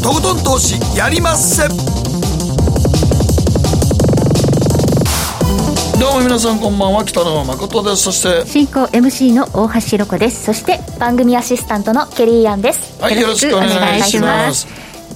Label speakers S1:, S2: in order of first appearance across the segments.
S1: とことん投資やりまっせ。どうも皆さんこんばんは北野誠です。そして
S2: 進行 MC の大橋ろ子です。そして
S3: 番組アシスタントのケリーアンです。
S1: はいよろしくお願いします。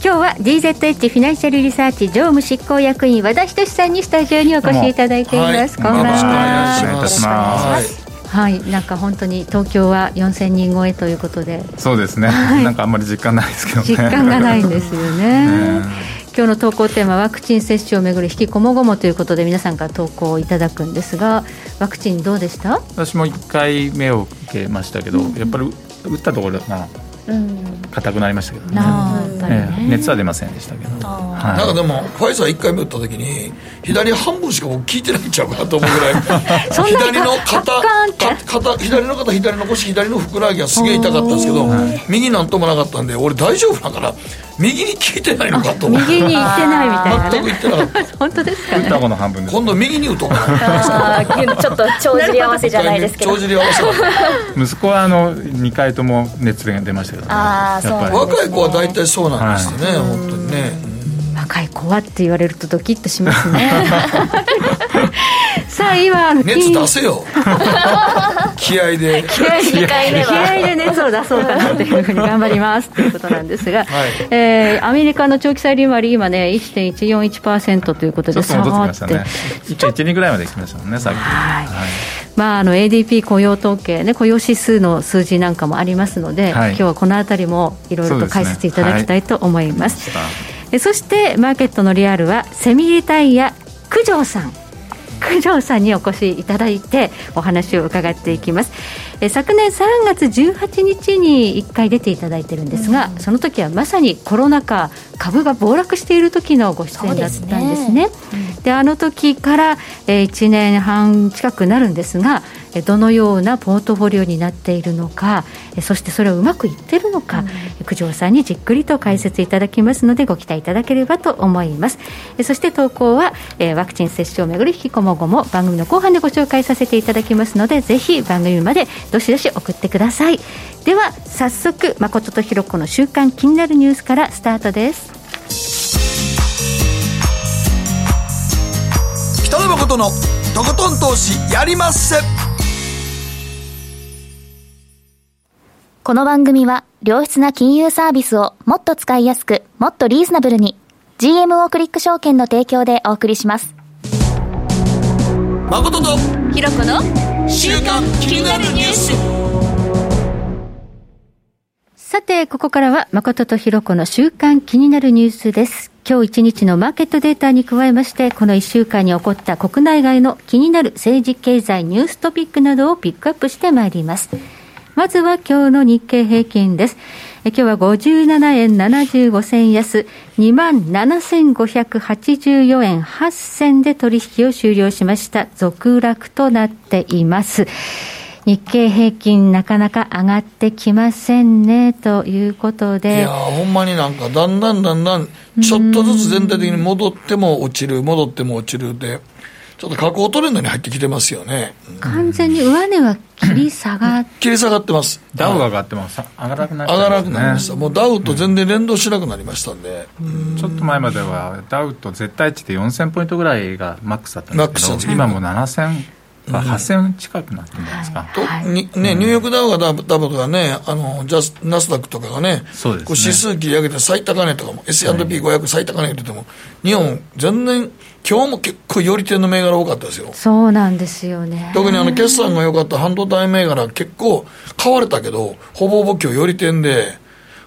S2: 今日は DZH フィナンシャルリサーチ常務執行役員和田仁さんにスタジオにお越しいただいています、
S1: こんばんは。よろしくお願いし
S2: ますはい、なんか本当に東京は4000人超えということで。
S4: そうですね、はい、なんかあんまり実感ないですけどね。
S2: 実感がないんですよね。ね今日の投稿テーマワクチン接種をめぐる引きこもごもということで皆さんから投稿いただくんですがワクチンどうでした？
S4: 私も1回目を受けましたけど、うん、やっぱり打ったところまあ硬くなりましたけどね、ええ、熱は出ませんでしたけど、
S1: はい、なんかでもファイザー1回目打った時に左半分しか僕聞いてないんちゃうかなと思うぐらい。左の肩肩左の肩左の腰左のふくらはぎがすげえ痛かったんですけど、右なんともなかったんで俺大丈夫だから右に聞いてないのかと
S2: 右に行ってないみたいな、
S1: ね、全く行ってなかった。
S2: 本当ですか、ね、
S4: 双子の半分
S1: 今度右に打とうか
S3: な。ちょっと帳尻合わせじゃないですけど。
S1: 帳尻合わせ
S4: 息子はあの2回とも熱が出ましたけど、ね、あ
S1: そう、ね、若い子は大体そうなんですよね、はい、本当にね、
S2: 若い子はって言われるとドキッとしますね。さあ今
S1: 熱出せよ。気合で。
S2: 気合2回目は気合で熱を出そうかなというふうに頑張りますということなんですが、はい、えー、アメリカの長期債利回り今ね1.141%ということで
S4: 下がって。ね1.12ぐらいまで来ましたもんねさっき。はい、
S2: まあ、あの ADP 雇用統計、ね、雇用指数の数字なんかもありますので、はい、今日はこのあたりもいろいろと解説いただきたいと思います。そ、ねはい、そしてマーケットのリアルはセミリタイヤ九条さん。九条さんにお越しいただいてお話を伺っていきます。え昨年3月18日に1回出ていただいてるんですが、うん、その時はまさにコロナ禍株が暴落している時のご出演だったんですね。で、ね。うん、あの時から、え1年半近くなるんですがどのようなポートフォリオになっているのかそしてそれをうまくいってるのか、うん、九条さんにじっくりと解説いただきますのでご期待いただければと思います。そして投稿はワクチン接種をめぐる引きこもごも番組の後半でご紹介させていただきますのでぜひ番組までどしどし送ってください。では早速誠とひろ子の週刊気になるニュースからスタートです。
S1: 北野誠のとことん投資やりまっせ
S3: この番組は良質な金融サービスをもっと使いやすくもっとリーズナブルに GMO クリック証券の提供でお送りします
S1: 誠と
S2: ひろ子の
S1: 週刊気になるニュース
S2: さて、ここからは誠とひろ子の週刊気になるニュースです。今日一日のマーケットデータに加えまして、この1週間に起こった国内外の気になる政治経済ニューストピックなどをピックアップしてまいります。まずは今日の日経平均です。今日は57円75銭安、27,584円8銭で取引を終了しました。続落となっています。日経平均なかなか上がってきませんね、ということで。
S1: いやほんまになんかだんだんだんだん、ちょっとずつ全体的に戻っても落ちる、戻っても落ちるで、ちょっと下降トレンドに入ってきてますよね。
S2: 完全に上値は切り下がっ
S1: 切り下がってます。
S4: ダウが上がってます。上がらなくな
S1: りました、ね、上がらなくなりました。もうダウと全然連動しなくなりましたんで。
S4: ちょっと前まではダウと絶対値で4000ポイントぐらいがマックスだったんですけど、今も7000。まあ、8000近くなってるんじゃないですか、と
S1: にね、ニューヨークダウがダブダブとかね、あのジャスナスダックとかがね、
S4: そうです、ね、
S1: こう指数切り上げて最高値とかも、S&P500 最高値って言っても、日本、全然、今日も結構、寄り手の銘柄多かったですよ。
S2: そうなんですよね。
S1: 特にあの決算が良かった半導体銘柄、結構買われたけど、ほぼほぼ今日寄り点で、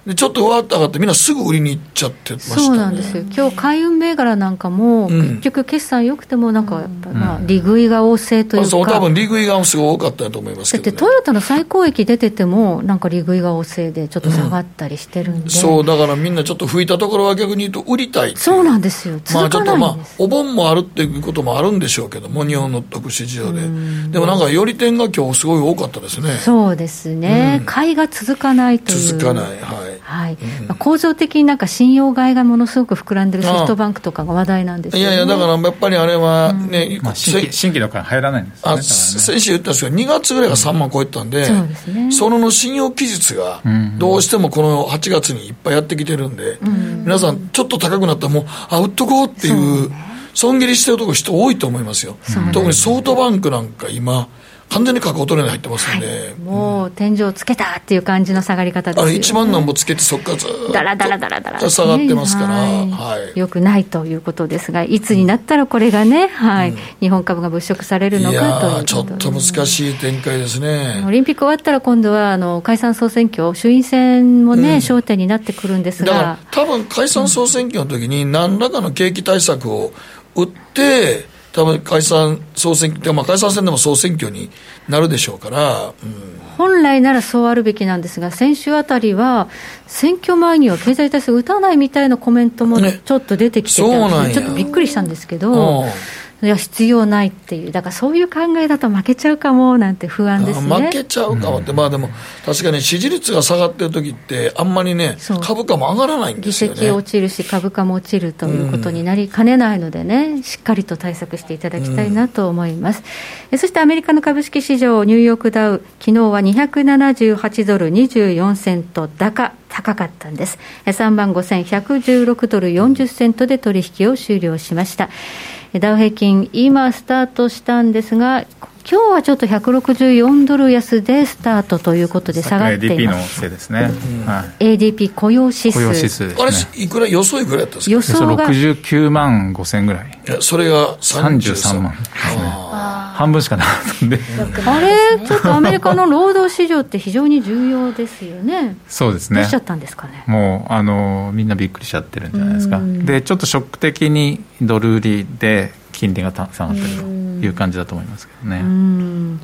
S1: でちょっとわーっと上がって、みんなすぐ売りに行っちゃってました、ね、
S2: そうなんですよ、今日海運銘柄なんかも、うん、結局、決算よくても、なんかやっぱ、まあ、利食いが旺盛というか、
S1: そう多分利食いがすごい多かったと思いますけど、
S2: ね、だってトヨタの最高益出てても、なんか利食いが旺盛で、ちょっと下がったりしてるんで、うん、
S1: そう、だからみんなちょっと吹いたところは逆に言うと、売りたい
S2: そうなんですよ、
S1: まあちょっとまあ、お盆もあるっていうこともあるんでしょうけども、日本の特殊事情で、でもなんか、より点が今日すごい多かったですね。
S2: そうですね、買いが続かないという。
S1: 続かない、はい
S2: はい。うん、構造的になんか信用買いがものすごく膨らんでるソフトバンクとかが話題なんですよ、ね、
S1: いやいや、だからやっぱりあれはね、うん。まあ、
S4: 新規新規の会入らないんです、ね、あ
S1: 先週言ったんですけど、2月ぐらいが3万超えたんで、そうですね、その信用期日がどうしてもこの8月にいっぱいやってきてるんで、うん、皆さん、ちょっと高くなったら、もう、あ、売っとこうっていう、損切りしてるところ、人多いと思いますよ、特にソフトバンクなんか今、完全に価格トレーに入ってますんで、はい、
S2: もう天井つけたっていう感じの下がり方ですよ、ね、あれ
S1: 1万何もつけてそこからずっと
S2: だらだらだらだら
S1: 下がってますから、はい。
S2: はい、よくないということですがいつになったらこれがね、はい、うん、日本株が物色されるのかという
S1: ちょっと難しい展開ですね。
S2: オリンピック終わったら今度はあの解散総選挙衆院選もね、うん、焦点になってくるんですが。
S1: 多分解散総選挙の時に何らかの景気対策を打って、多分解散総選挙、まあ、解散戦でも総選挙になるでしょうから、うん、
S2: 本来ならそうあるべきなんですが、先週あたりは、選挙前には経済対策打たないみたいなコメントもちょっと出てきてて、ね、ちょっとびっくりしたんですけど。いや必要ないっていう、だからそういう考えだと負けちゃうかもなんて不安ですね
S1: 負けちゃうかもって、うん、まあでも、確かに支持率が下がってる時って、あんまりね、株価も上がらないんですよ、ね、
S2: 議席落ちるし、株価も落ちるということになりかねないのでね、しっかりと対策していただきたいなと思います。うん、そしてアメリカの株式市場、ニューヨークダウ、昨日は278ドル24セント高。高かったんです。3万5116ドル40セントで取引を終了しました。ダウ平均、今スタートしたんですが、今日はちょっと164ドル安でスタートということで下がっています。ADP のせいですね、うん。はい、ADP 雇用指数。雇用指数、
S1: ね、あれいくら予想いくらやったんですか？
S4: 予想が69万5千ぐらい。
S1: いやそれが
S4: 33万。ですね半分しかなかったんで。
S2: あれ？ちょっとアメリカの労働市場って非常に重要ですよね。
S4: そうですね。
S2: どうしちゃったんですかね？
S4: もうあのみんなびっくりしちゃってるんじゃないですか。でちょっとショック的にドル売りで金利が下がってるという感じだと思いますけどね。うん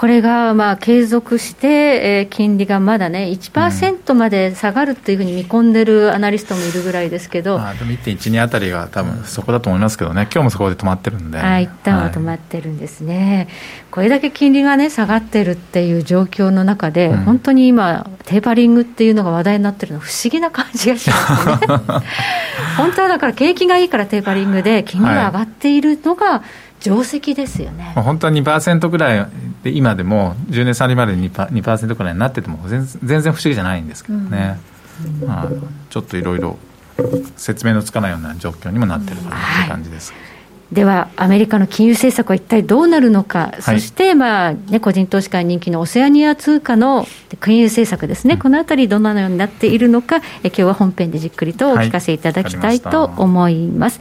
S2: これがまあ継続して、えー、金利がまだね、1%まで下がるというふうに見込んでるアナリストもいるぐらいですけど、
S4: まあ、でも1.12あたりが多分そこだと思いますけどね、今日もそこで止まってるんで、
S2: あ一旦は止まってるんですね、はい、これだけ金利がね、下がってるっていう状況の中で、うん、本当に今、テーパリングっていうのが話題になってるの、不思議な感じがしますね。本当はだから景気がいいからテーパリングで、金利が上がっているのが、はい定石ですよね。
S4: 本当は2%ぐらいで今でも10年先まで 2%, 2ぐらいになってても全然不思議じゃないんですけどね、うん、まあ、ちょっといろいろ説明のつかないような状況にもなってるかなという感じです。はい
S2: では、アメリカの金融政策は一体どうなるのか、はい、そして、まあね、個人投資家人気のオセアニア通貨の金融政策ですね、うん、このあたり、どのようになっているのか、え今日は本編でじっくりとお聞かせいただきたいと思います。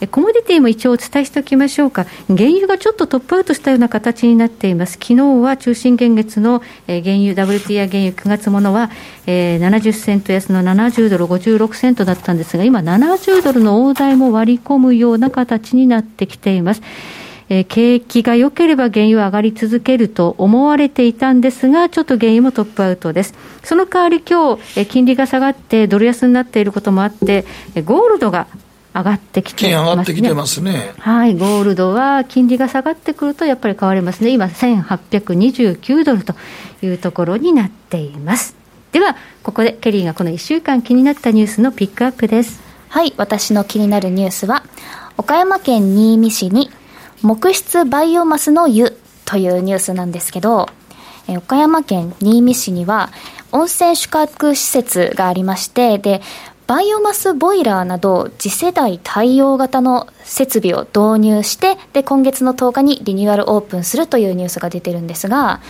S2: はい、コモディティも一応お伝えしておきましょうか、原油がちょっとトップアウトしたような形になっています、昨日は中心現月の原油、WTI 原油9月ものは、えー、70セント安の70ドル56セントだったんですが、今、70ドルの大台も割り込むような形になってきています。えー、景気が良ければ原油上がり続けると思われていたんですが、ちょっと原油もトップアウトです。その代わり今日、えー、金利が下がってドル安になっていることもあって、えー、ゴールドが上がってきてますね。
S1: 上がってきてますね。
S2: はい、ゴールドは金利が下がってくるとやっぱり変わりますね。今1829ドルというところになっています。ではここでケリーがこの1週間気になったニュースのピックアップです。
S3: はい私の気になるニュースは岡山県新見市に木質バイオマスの湯というニュースなんですけど岡山県新見市には温泉宿泊施設がありましてでバイオマスボイラーなど次世代対応型の設備を導入してで今月の10日にリニューアルオープンするというニュースが出てるんですが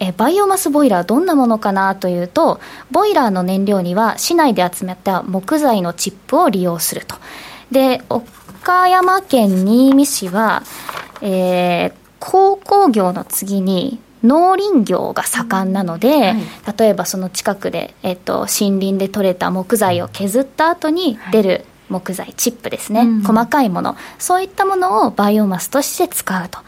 S3: えバイオマスボイラーどんなものかなというとボイラーの燃料には市内で集めた木材のチップを利用すると。で岡山県新見市は、えー、鉱工業の次に農林業が盛んなので、はい、例えばその近くで、えっと、森林で採れた木材を削った後に出る木材、チップですね、うん、細かいもの。そういったものをバイオマスとして使うと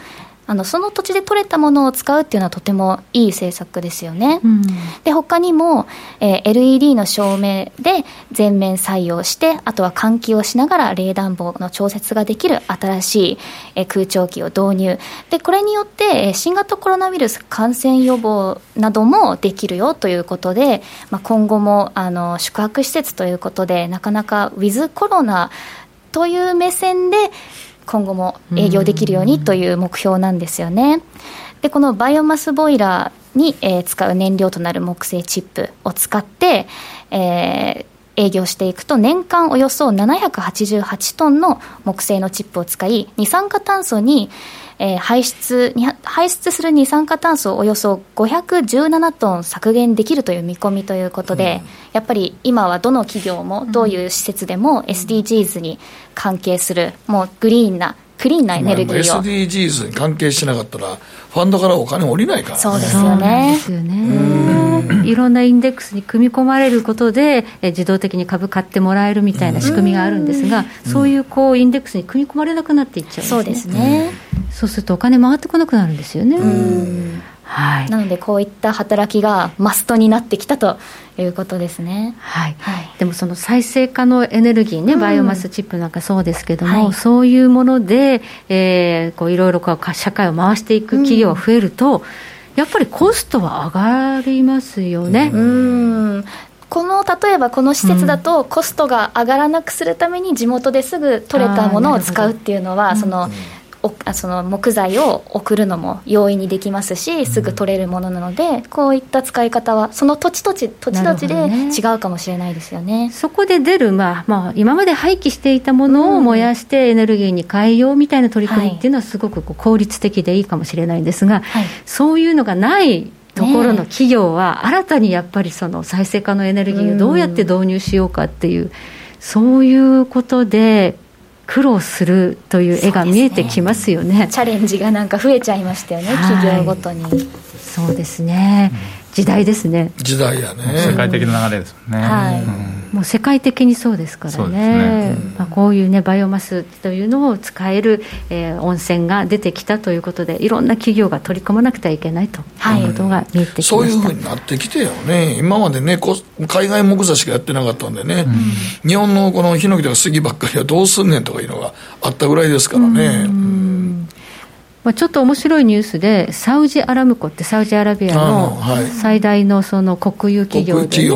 S3: あのその土地で取れたものを使うっていうのはとてもいい政策ですよね。うん、で他にも、えー、LED の照明で全面採用してあとは換気をしながら冷暖房の調節ができる新しい、えー、空調機を導入でこれによって、えー、新型コロナウイルス感染予防などもできるよということで、まあ、今後もあの宿泊施設ということでなかなかウィズコロナという目線で今後も営業できるようにという目標なんですよね。でこのバイオマスボイラーに、えー、使う燃料となる木製チップを使って、えー、営業していくと年間およそ788トンの木製のチップを使い二酸化炭素にえー、排出に排出する二酸化炭素をおよそ517トン削減できるという見込みということで、うん、やっぱり今はどの企業もどういう施設でも SDGs に関係する、もうグリーンなクリーンなエネルギーを、
S1: SDGs に関係しなかったらファンドからお金降りないから、ね、
S3: そうですよね。
S2: ですよね。いろんなインデックスに組み込まれることでえ自動的に株買ってもらえるみたいな仕組みがあるんですが、そういうこうインデックスに組み込まれなくなっていっちゃうんですね。
S3: そうですね、
S2: そうするとお金回ってこなくなるんですよね
S3: はい、なのでこういった働きがマストになってきたということですね、
S2: はい、はい、でもその再生可能エネルギーね、バイオマスチップなんかそうですけども、はい、そういうもので、えー、こういろいろこう社会を回していく企業が増えると、うん、やっぱりコストは上がりますよね。
S3: うん。この例えばこの施設だとコストが上がらなくするために地元ですぐ取れたものを使うっていうのは、その、その木材を送るのも容易にできますしすぐ取れるものなのでこういった使い方はその土地土地土地土地で違うかもしれないですよね、
S2: ね、そこで出る、まあまあ、今まで廃棄していたものを燃やしてエネルギーに変えようみたいな取り組みっていうのはすごく効率的でいいかもしれないんですが、はい、そういうのがないところの企業は新たにやっぱりその再生可能エネルギーをどうやって導入しようかっていう、そういうことで苦労するという絵が見えてきますよね、ね、
S3: チャレンジがなんか増えちゃいましたよね、企業ごとに。
S2: そうですね、時代ですね。
S1: 時代やね。
S4: 世界的な流れですもんね、はい、
S2: うんもう世界的にそうですからね、ね。まあ、こういう、ね、バイオマスというのを使える、えー、温泉が出てきたということで、いろんな企業が取り込まなくてはいけないとい。うことが見えてきました、
S1: はい、そういうふうになってきてよね、今までね、海外木材しかやってなかったんでね、うん、日本のこのヒノキとか杉ばっかりはどうすんねんとかいうのがあったぐらいですからね。うん
S2: まあ、ちょっと面白いニュースで、サウジアラムコってサウジアラビアの最大のその国有企業で、石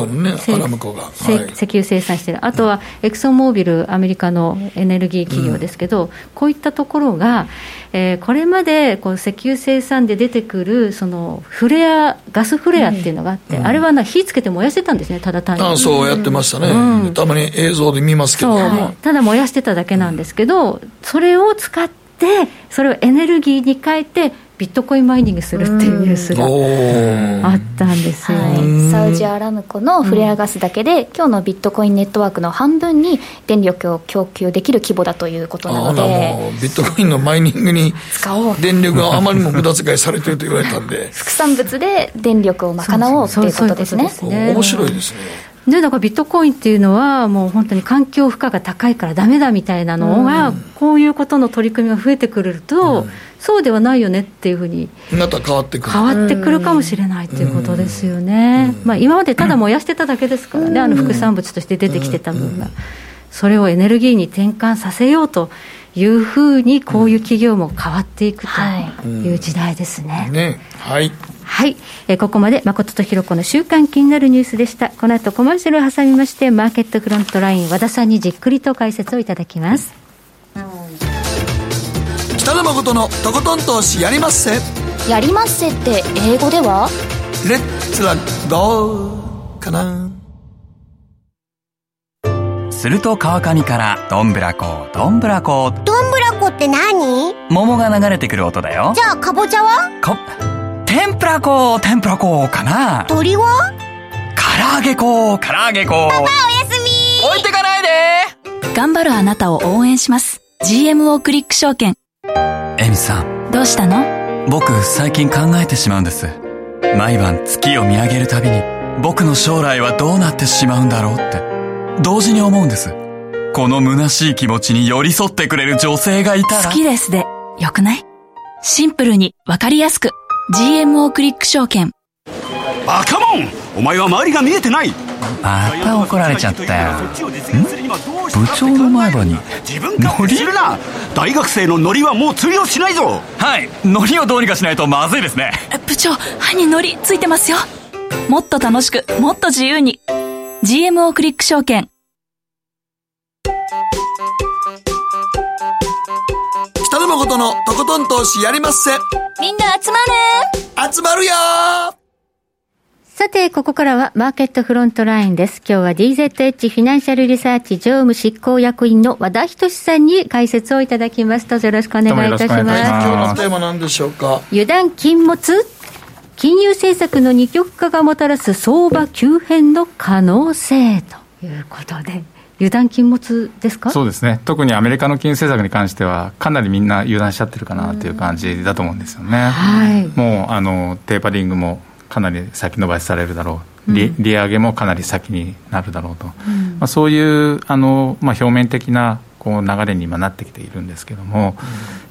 S2: 油生産している、あとはエクソンモービル、アメリカのエネルギー企業ですけど、うん、こういったところが、えー、これまでこう石油生産で出てくるそのフレア、ガスフレアっていうのがあって、うん、あれはな火つけて燃やしてたんですね、ただ単に。
S1: あそうやってましたね、うん、たまに映像で見ますけど、
S2: はい、ただ燃やしてただけなんですけど、それを使って、でそれをエネルギーに変えてビットコインマイニングするっていうニュースがあったんですよ、は
S3: い、サウジアラムコのフレアガスだけで、今日のビットコインネットワークの半分に電力を供給できる規模だということなので。
S1: ビットコインのマイニングに電力があまりにも無駄遣いされてると言われたんで。
S3: 副産物で電力を賄おうということですね。
S1: 面白いですね
S2: でだからビットコインっていうのは、もう本当に環境負荷が高いからだめだみたいなのが、うん、こういうことの取り組みが増えてくると、うん、そうではないよねっていうふうに、
S1: また変わってくる。
S2: 変わってくるかもしれないということですよね、まあ、今までただ燃やしてただけですからね、あの副産物として出てきてた分が、それをエネルギーに転換させようと。いうふうにこういう企業も変わっていくという時代ですね。
S1: ね。はい
S2: はい、えー、ここまで誠とひろ子の週間気になるニュースでした。この後コマーシャルを挟みましてマーケットフロントライン和田さんにじっくりと解説をいただきます。
S1: 北野誠のとことん投資やりまっせ。
S3: やりまっせって英語では？
S1: レッツラゴーかな。
S5: すると川上からどんぶらこどんぶらこ。
S6: どんぶらこって何？
S5: 桃が流れてくる音だよ。
S6: じゃあかぼちゃは？
S5: か天ぷら粉、天ぷら粉かな？
S6: 鳥は
S5: 唐揚げ粉、唐揚げ粉。パ
S6: パおやすみ
S5: 置いてかないで
S7: 頑張るあなたを応援します。GMO クリック証券。
S5: エミさん。
S7: どうしたの？
S5: 僕、最近考えてしまうんです。毎晩月を見上げるたびに、僕の将来はどうなってしまうんだろうって、同時に思うんです。この虚しい気持ちに寄り添ってくれる女性がいたら。
S7: 好きですで、よくない？シンプルにわかりやすく GMO クリック証券。
S8: バカモン！お前は周りが見えてない！
S5: また怒られちゃったよ。部長の前歯に？
S8: ノリするな。大学生のノリはもう通用しないぞ。
S5: はい。ノリをどうにかしないとまずいですね。
S7: 部長歯にノリついてますよ。もっと楽しくもっと自由に。GMO クリック証券
S1: 北野誠のとことん投資やりまっせ
S6: みんな集ま
S1: る集まるよ
S2: さて、ここからはマーケットフロントラインです。今日は DZH フィナンシャルリサーチ常務執行役員の和田仁さんに解説をいただきます。どうぞよろしくお願いいたします。今
S1: 日のテーマ何でしょうか
S2: 油断禁物金融政策の二極化がもたらす相場急変の可能性ということで。油断禁物ですか？
S4: そうですね、特にアメリカの金融政策に関しては、かなりみんな油断しちゃってるかなという感じだと思うんですよね。はい、もうあのテーパリングもかなり先延ばしされるだろう、利利上げもかなり先になるだろうと、うん、まあ、そういうあの、まあ、表面的なこう流れに今なってきているんですけれども、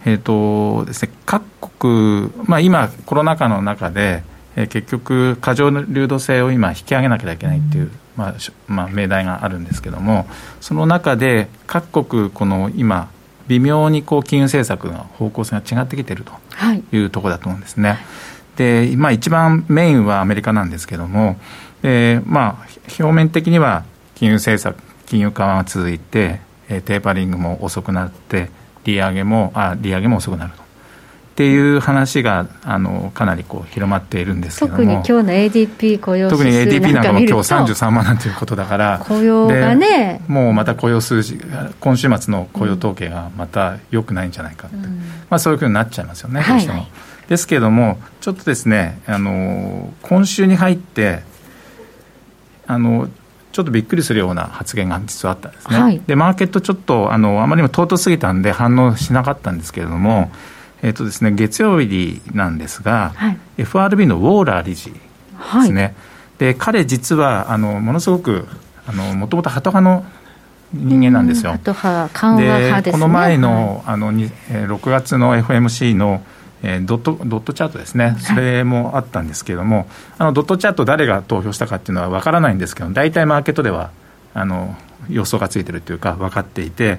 S4: うん、えーとですね、各国、まあ、今、コロナ禍の中で、えー、結局、過剰流動性を今、引き上げなきゃいけないっていう、まあまあ、命題があるんですけれども、その中で、各国、この今、微妙にこう金融政策の方向性が違ってきているというところだと思うんですね。はいで、まあ、一番メインはアメリカなんですけども、でまあ、表面的には金融政策、金融緩和が続いて、テーパリングも遅くなって、利上げもあ利上げも遅くなると。っていう話があのかなりこう広まっているんですけども。
S2: 特に今日の ADP 雇用
S4: 特に ADP なんかも今日33万なんていうことだから。
S2: 雇用がね。
S4: もうまた雇用数字今週末の雇用統計がまた良くないんじゃないかって、うん、まあ、そういうふうになっちゃいますよね、どうしても。はいですけれども、ちょっとですね、あの今週に入って、あのちょっとびっくりするような発言が実はあったんですね、はい、でマーケット、ちょっとあのあまりにも尊すぎたんで、反応しなかったんですけれども、えーとですね、月曜日なんですが、はい、FRB のウォーラー理事ですね、はい、で彼、実はあのものすごく、もともとハト派の人間なんですよ。
S2: ハト派、緩和派です、ね、
S4: この前のあの6月の FMC のえー、ドットドットチャートですね、それもあったんですけれども、はい、あのドットチャート、誰が投票したかっていうのは分からないんですけど、大体マーケットではあの予想がついてるというか、分かっていて、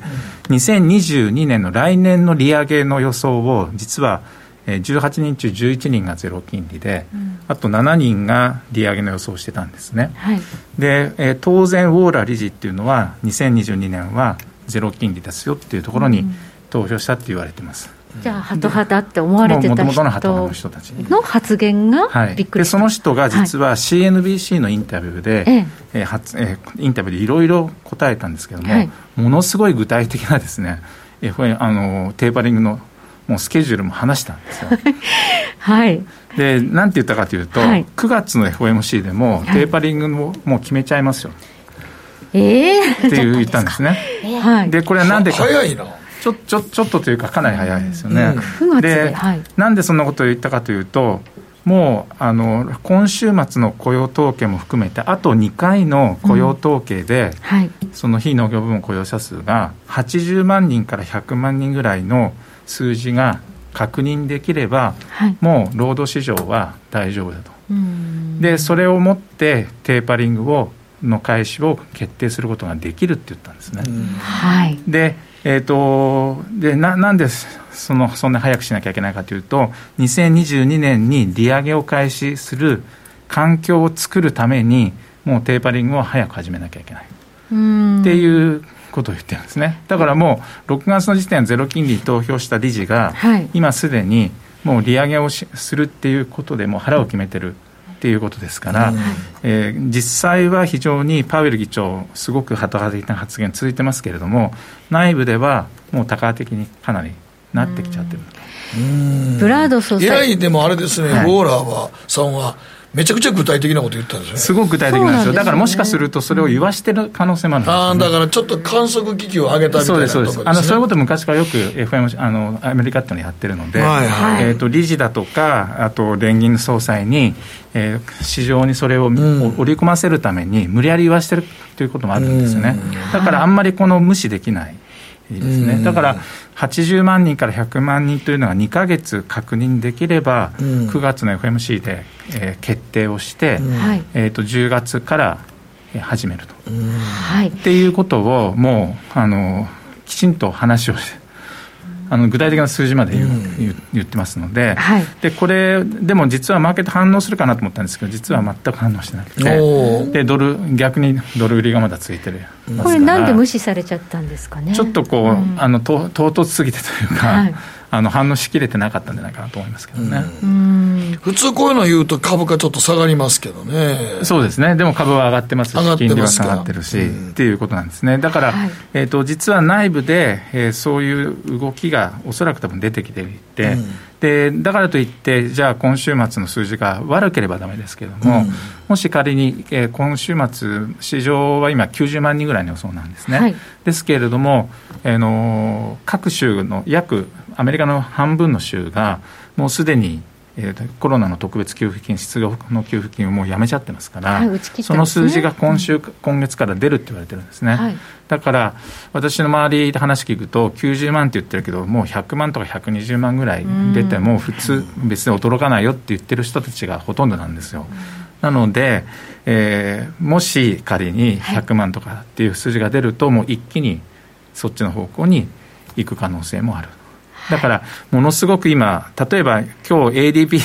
S4: うん、2022年の来年の利上げの予想を、実は18人中11人がゼロ金利で、うん、あと7人が利上げの予想をしてたんですね。はい、で、えー、当然、ウォーラー理事っていうのは、2022年はゼロ金利ですよっていうところに投票したって言われてます。
S2: じゃあ、ハト派だって思われてた人の発言がびっくり
S4: その人が実は CNBC のインタビューで、はい、えー、発えー、インタビューでいろいろ答えたんですけども、はい、ものすごい具体的なですね、FA、あのテーパリングのもうスケジュールも話したんですよ。
S2: はい、
S4: で、なんて言ったかというと、はい、9月の FOMC でも、テーパリングももう決めちゃいますよ。
S2: え
S4: ー、っていう言ったんですね。
S1: はい、
S4: で、これはなんでか。
S1: 早いな。
S4: ちょちょちょっとというか、かなり早いですよね。
S2: うん、
S4: で、はい、なんでそんなことを言ったかというと、もうあの今週末の雇用統計も含めて、あと2回の雇用統計で、うんはい、その非農業部門雇用者数が80万人から100万人ぐらいの数字が確認できれば、はい、もう労働市場は大丈夫だと。で、それをもってテーパリングをの開始を決定することができるって言ったんですね。
S2: はい、
S4: でえーと、でななんでそのそんな早くしなきゃいけないかというと、2022年に利上げを開始する環境を作るために、もうテーパリングを早く始めなきゃいけないっていうことを言ってるんですね。だからもう、6月の時点ゼロ金利に投票した理事が、はい、今すでにもう利上げをしするっていうことでもう腹を決めてる。っていうことですから、うん、えー、実際は非常にパウエル議長、すごく旗派的な発言続いてますけれども、内部ではもう多角的にかなりなってきちゃってる。
S2: ブラード総
S1: 裁。いでもあれですね、はい、ウォーラーはさんはめちゃくちゃ具体的なこと言ったんですよ、ね、
S4: すごく具体的なんですよ、だからもしかすると、それを言わしてる可能性もあるんです、ね、
S1: あだからちょっと観測機器を上げたみたいなそうです、そうです、
S4: あのそういうこと昔からよく FM あのアメリカっていうのやってるので、はいはい、えーと、理事だとか、あと連銀総裁に、えー、市場にそれを、うん、織り込ませるために、無理やり言わしてるということもあるんですよね、だからあんまりこの無視できない。いいですね、だから80万人から100万人というのが2か月確認できれば、うん、9月の FMC で、えー、決定をして、うん、えーと、10月から始めると、はい、っていうことをもうあのきちんと話をしてあの具体的な数字まで言,、う言ってますので,、はい、でこれでも実はマーケット反応するかなと思ったんですけど実は全く反応してなくて。でドル逆にドル売りがまだついてる。
S2: これなんで無視されちゃったんですかね。
S4: ちょっとこう、うん、あの唐突すぎてというか、はいあの反応しきれてなかったんじゃないかなと思いますけどね、
S1: 普通こういうの言うと株価ちょっと下がりますけどね。
S4: そうですね。でも株は上がってますし金利は下がってるし、っていうことなんですね。だから、はい、えーと、実は内部で、えー、そういう動きがおそらく多分出てきていて、うん、でだからといってじゃあ今週末の数字が悪ければだめですけれども、うん、もし仮に、えー、今週末市場は今90万人ぐらいの予想なんですね、はい、ですけれども、えーの各州の約アメリカの半分の州が、もうすでに、えー、コロナの特別給付金、失業の給付金をもうやめちゃってますから、はいね、その数字が今週、うん、今月から出るって言われてるんですね、はい、だから、私の周りで話聞くと、90万って言ってるけど、もう100万とか120万ぐらい出ても、普通、別に驚かないよって言ってる人たちがほとんどなんですよ。なので、えー、もし仮に100万とかっていう数字が出ると、もう一気にそっちの方向に行く可能性もある。だから、ものすごく今、例えば今日 ADP で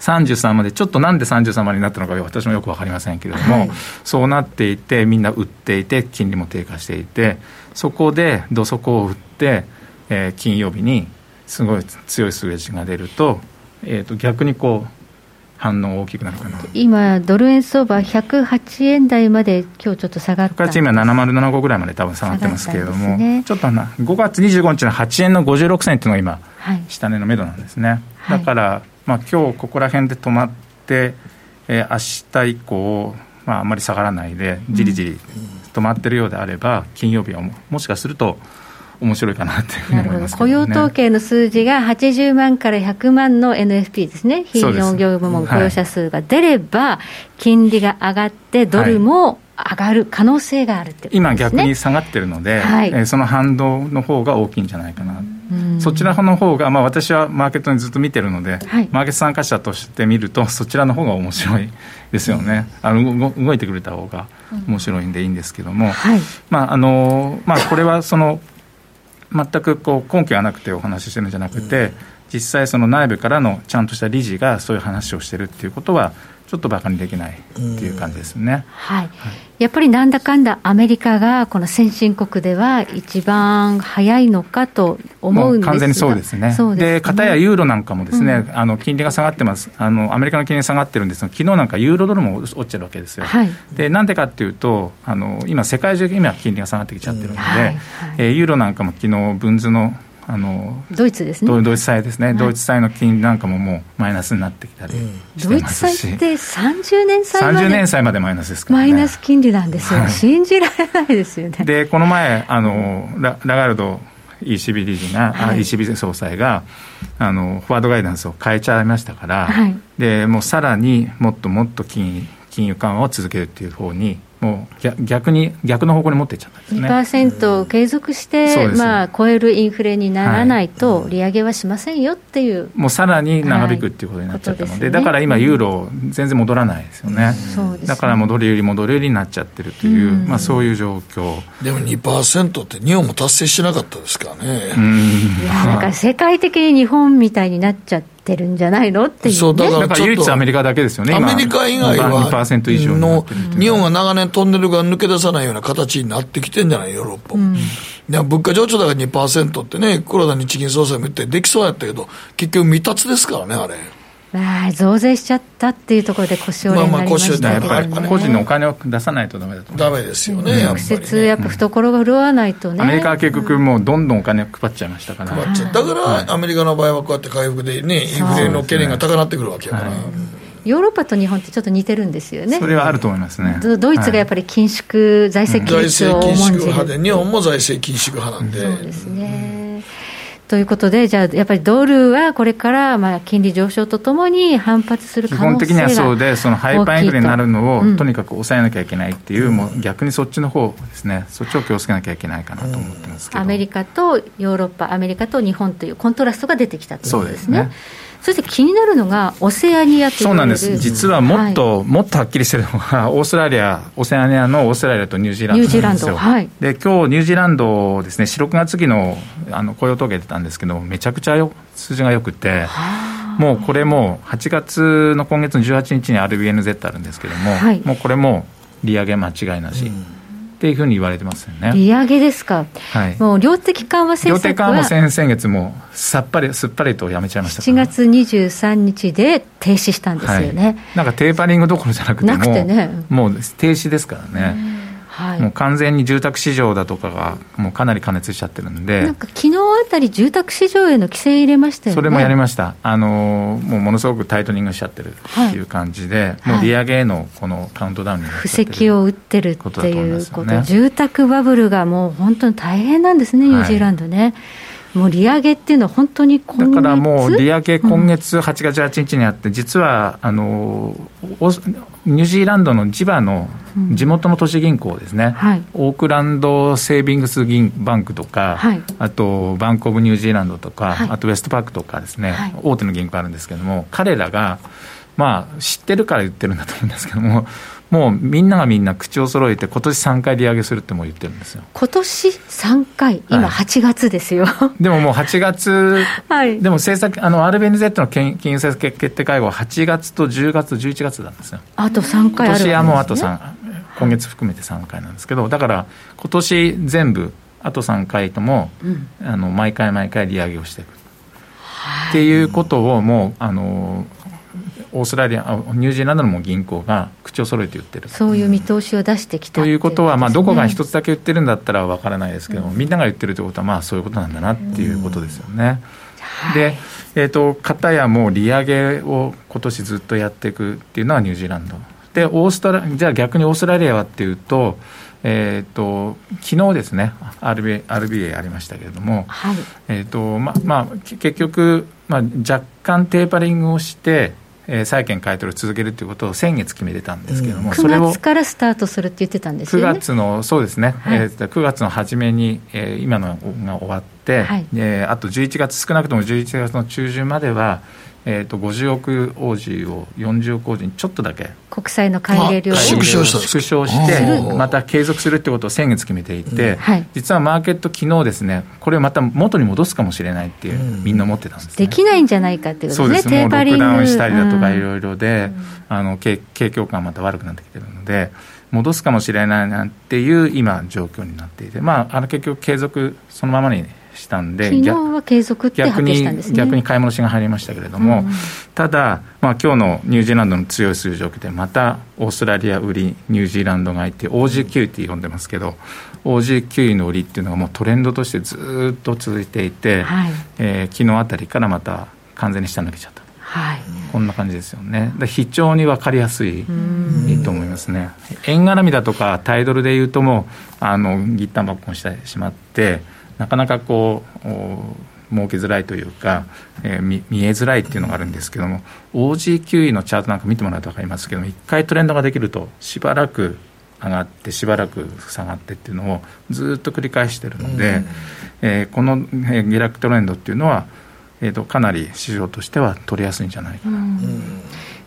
S4: 33まで、ちょっとなんで33までになったのか、私もよく分かりませんけれども、はい、そうなっていて、みんな売っていて、金利も低下していて、そこで土底を売って、えー、金曜日にすごい強い数字が出ると、えー、と逆にこう、反応大きくなるかな。
S2: 今、ドル円相場、108円台まで今日ちょっと下がった。
S4: 今、7075ぐらいまで多分下がってますけれども、ね、ちょっとな5月25日の8円の56銭っていうのが今、はい、下値のめどなんですね。だから、まあ今日ここら辺で止まって、えー、明日以降、まあ、あんまり下がらないで、じりじり止まってるようであれば、金曜日はももしかすると、面白いかなっていうふうに思います、ね、
S2: 雇用統計の数字が80万から100万の NFP ですね、非農業部門雇用者数が出れば、はい、金利が上がって、ドルも上がる可能性があるって、ね、
S4: 今、逆に下がってるので、はい、えー、その反動の方が大きいんじゃないかな。そちらの方が、まあ、私はマーケットにずっと見てるので、はい、マーケット参加者として見ると、そちらの方が面白いですよね、あの動いてくれた方が面白いんでいいんですけども、はい、まああのまあ、これはその全くこう根拠がなくてお話ししてるんじゃなくて、実際その内部からのちゃんとした理事がそういう話をしてるっていうことはちょっとバカにできないっていう感じですね、
S2: はい、やっぱりなんだかんだアメリカがこの先進国では一番早いのかと思うんです
S4: 完全にそうですね、で片やユーロなんかもですね、うん、あの金利が下がってます。あの、アメリカの金利が下がってるんですが、昨日なんかユーロドルも落ちてるわけですよ、はい、でなんでかっていうとあの、今、世界中、今、金利が下がってきちゃってるので、うん。はいはい、えー、ユーロなんかも昨日分図のあの
S2: ドイツですね。
S4: ドイツ債ですね、はい、ドイツ債の金なんかももうマイナスになってきたり
S2: ドイツ債って30年債
S4: まで？30年債までマイナスですから、
S2: ね、マイナス金利なんですよ、はい、信じられないですよね。
S4: でこの前あのララガルド ECB 理事が、はい、ECB 総裁があのフォワードガイダンスを変えちゃいましたから、はい、でもうさらにもっともっと金金融緩和を続けるっていう方にもう逆に逆の方向に持っていっちゃったんですね。
S2: 2%を継続して、まあ、超えるインフレにならないと、利上げはしませんよっていう、
S4: もうさらに長引くっていうことになっちゃったので、はい。でね、だから今、ユーロ、全然戻らないですよね、うん、だから戻り売り戻り売りになっちゃってるという、うん、まあ、そういう状況。
S1: でも2%って日本も達成しなかったですからね。
S2: うん、いやだから世界的に日本みたいになっちゃって。ってるんじゃないのっていう、ね、そう
S4: だから唯一アメリカだけですよね、
S1: アメリカ以外は
S4: 2%以上
S1: の日本が長年トンネルが抜け出さないような形になってきてんじゃない、ヨーロッパ。うん、物価上昇高2%ってね、黒田日銀総裁も言って、できそうやったけど、結局未達ですからね、あれ。
S2: あ増税しちゃったっていうところで腰折れになりましたけど、ね、まあ、ま
S4: あ個人のお金を出さないとだめだと
S1: だめですよね、
S2: 直接やっぱ懐が潤わないとね、
S4: アメリカは結局もうどんどんお金配っちゃいましたから、
S1: 配っちゃだから、アメリカの場合はこうやって回復でねインフレの懸念が高なってくるわけやから、
S2: ヨーロッパと日本ってちょっと似てるんですよね。
S4: それはあると思いますね。
S2: ドイツがやっぱり緊縮、財政緊縮を重んじる。
S1: 日本も財政緊縮派なんで。
S2: そうですね。ということで、じゃあ、やっぱりドルはこれからまあ金利上昇とともに反発する可能性が
S4: 基本的にはそうで、そのハイパーインフレになるのを、とにかく抑えなきゃいけないっていう、うん、もう逆にそっちの方ですね、そっちを気をつけなきゃいけないかなと思ってますけど、
S2: アメリカとヨーロッパ、アメリカと日本というコントラストが出てきたということですね。そして気になるのが、オセアニアという
S4: そうなんです、実はもっと、はい、もっとはっきりしてるのが、オーストラリア、オセアニアのオーストラリアとニュージーランドなんですよ。はい、で今日ニュージーランドですね、4、6月期のあの雇用統計出たんですけど、めちゃくちゃよ数字がよくて。もうこれも8月の今月の18日に RBNZ あるんですけども、はい、もうこれも利上げ間違いなし、うんっていうふうに言われてますよね。
S2: 利上げですか？
S4: はい。
S2: もう量的緩和政策は？
S4: 量的緩和先先月もさっぱり、すっぱりとやめちゃいました
S2: 7月23日で停止したんですよね。はい、
S4: なんかテーパリングどころじゃなくても、なくてね、もう停止ですからね。はい、もう完全に住宅市場だとかが、もうかなり加熱しちゃってるんで、
S2: なんか昨日あたり、住宅市場への規制入れましたよね。
S4: それもやりました、あのもうものすごくタイトニングしちゃってるっていう感じで、はい、もう利上げへのこのカウントダウンに
S2: 布石を打ってるっていうこと、ね、住宅バブルがもう本当に大変なんですね、ニュージーランドね。はいもう利上げっていうのは、本当に
S4: だからもう利上げ、今月8月18日にあって、実はあのニュージーランドの地場の地元の都市銀行ですね、はい、オークランドセービングス銀バンクとか、はい、あとバンク・オブ・ニュージーランドとか、はい、あとウェストパークとかですね、大手の銀行あるんですけれども、彼らが、まあ、知ってるから言ってるんだと思うんですけども、もうみんながみんな口を揃えて、今年3回利上げするっても言ってるんですよ。
S2: 今年3回、今、8月ですよ、は
S4: い、でももう8月、はい、でも政策、あの RBNZ の金融政策決定会合は8月と10月、11月なんですよ。
S2: あと3回ある、
S4: ね、今年はもうあと3、今月含めて3回なんですけど、だから、今年全部、あと3回とも、うん、あの毎回毎回利上げをしていく。っていうことをもうあのオーストラリア、ニュージーランドのも銀行が口を揃えて言ってる。
S2: そういう見通しを出してきた
S4: ということは、まあ、どこが一つだけ言ってるんだったら分からないですけど、うん、みんなが言ってるということは、まあ、そういうことなんだなっていうことですよね。うん、で、えーと、片やもう利上げを今年ずっとやっていくっていうのはニュージーランド。でオーストラじゃあ逆にオーストラリアはっていうと、えーと、昨日ですね RBA, RBA ありましたけれども、はい、えーとままあ、結局、まあ、若干テーパリングをしてえー、債券買い取りを続けるということを先月決めてたんですけれども、うん、
S2: 9月からスタートするって言ってたんですよね。
S4: 9月のそうですね、はい、えー、9月の初めに、えー、今のが終わって、はい、えー、あと11月少なくとも11月の中旬まではえーと、50億王子を40億王子にちょっとだけ。
S2: 国債の買い入れ量を
S1: 縮小
S4: 縮小してまた継続するってことを先月決めていて、うん。はい、実はマーケット昨日ですねこれをまた元に戻すかもしれないっていう、うん、みんな思ってたんです、
S2: ね、できないんじゃないかっていうことですね。
S4: そうですもうロックダウンしたりだとかいろいろで、うん、あの景景況感また悪くなってきてるので戻すかもしれないなっていう今状況になっていてまああの結局継続そのままにしたんで、
S2: 昨日は継続って発表したんですね。
S4: 逆に買い戻しが入りましたけれども、うん、ただ、まあ今日のニュージーランドの強い数字を受けて、またオーストラリア売り、ニュージーランド買いって、OG9 って呼んでますけど、OG9 の売りっていうのがもうトレンドとしてずっと続いていて、はい。えー、昨日あたりからまた完全に下抜けちゃった。はい、こんな感じですよね、非常に分かりやすいと思いますね、円絡みだとか、タイドルでいうともう、あのギッタンバックをしてしまって、なかなかこう儲けづらいというか、えー、見見えづらいっていうのがあるんですけども OG9 位のチャートなんか見てもらうと分かりますけども一回トレンドができるとしばらく上がってしばらく下がってっていうのをずっと繰り返してるので、えー、この、え下落トレンドっていうのは、えーと、かなり市場としては取りやすいんじゃないかな。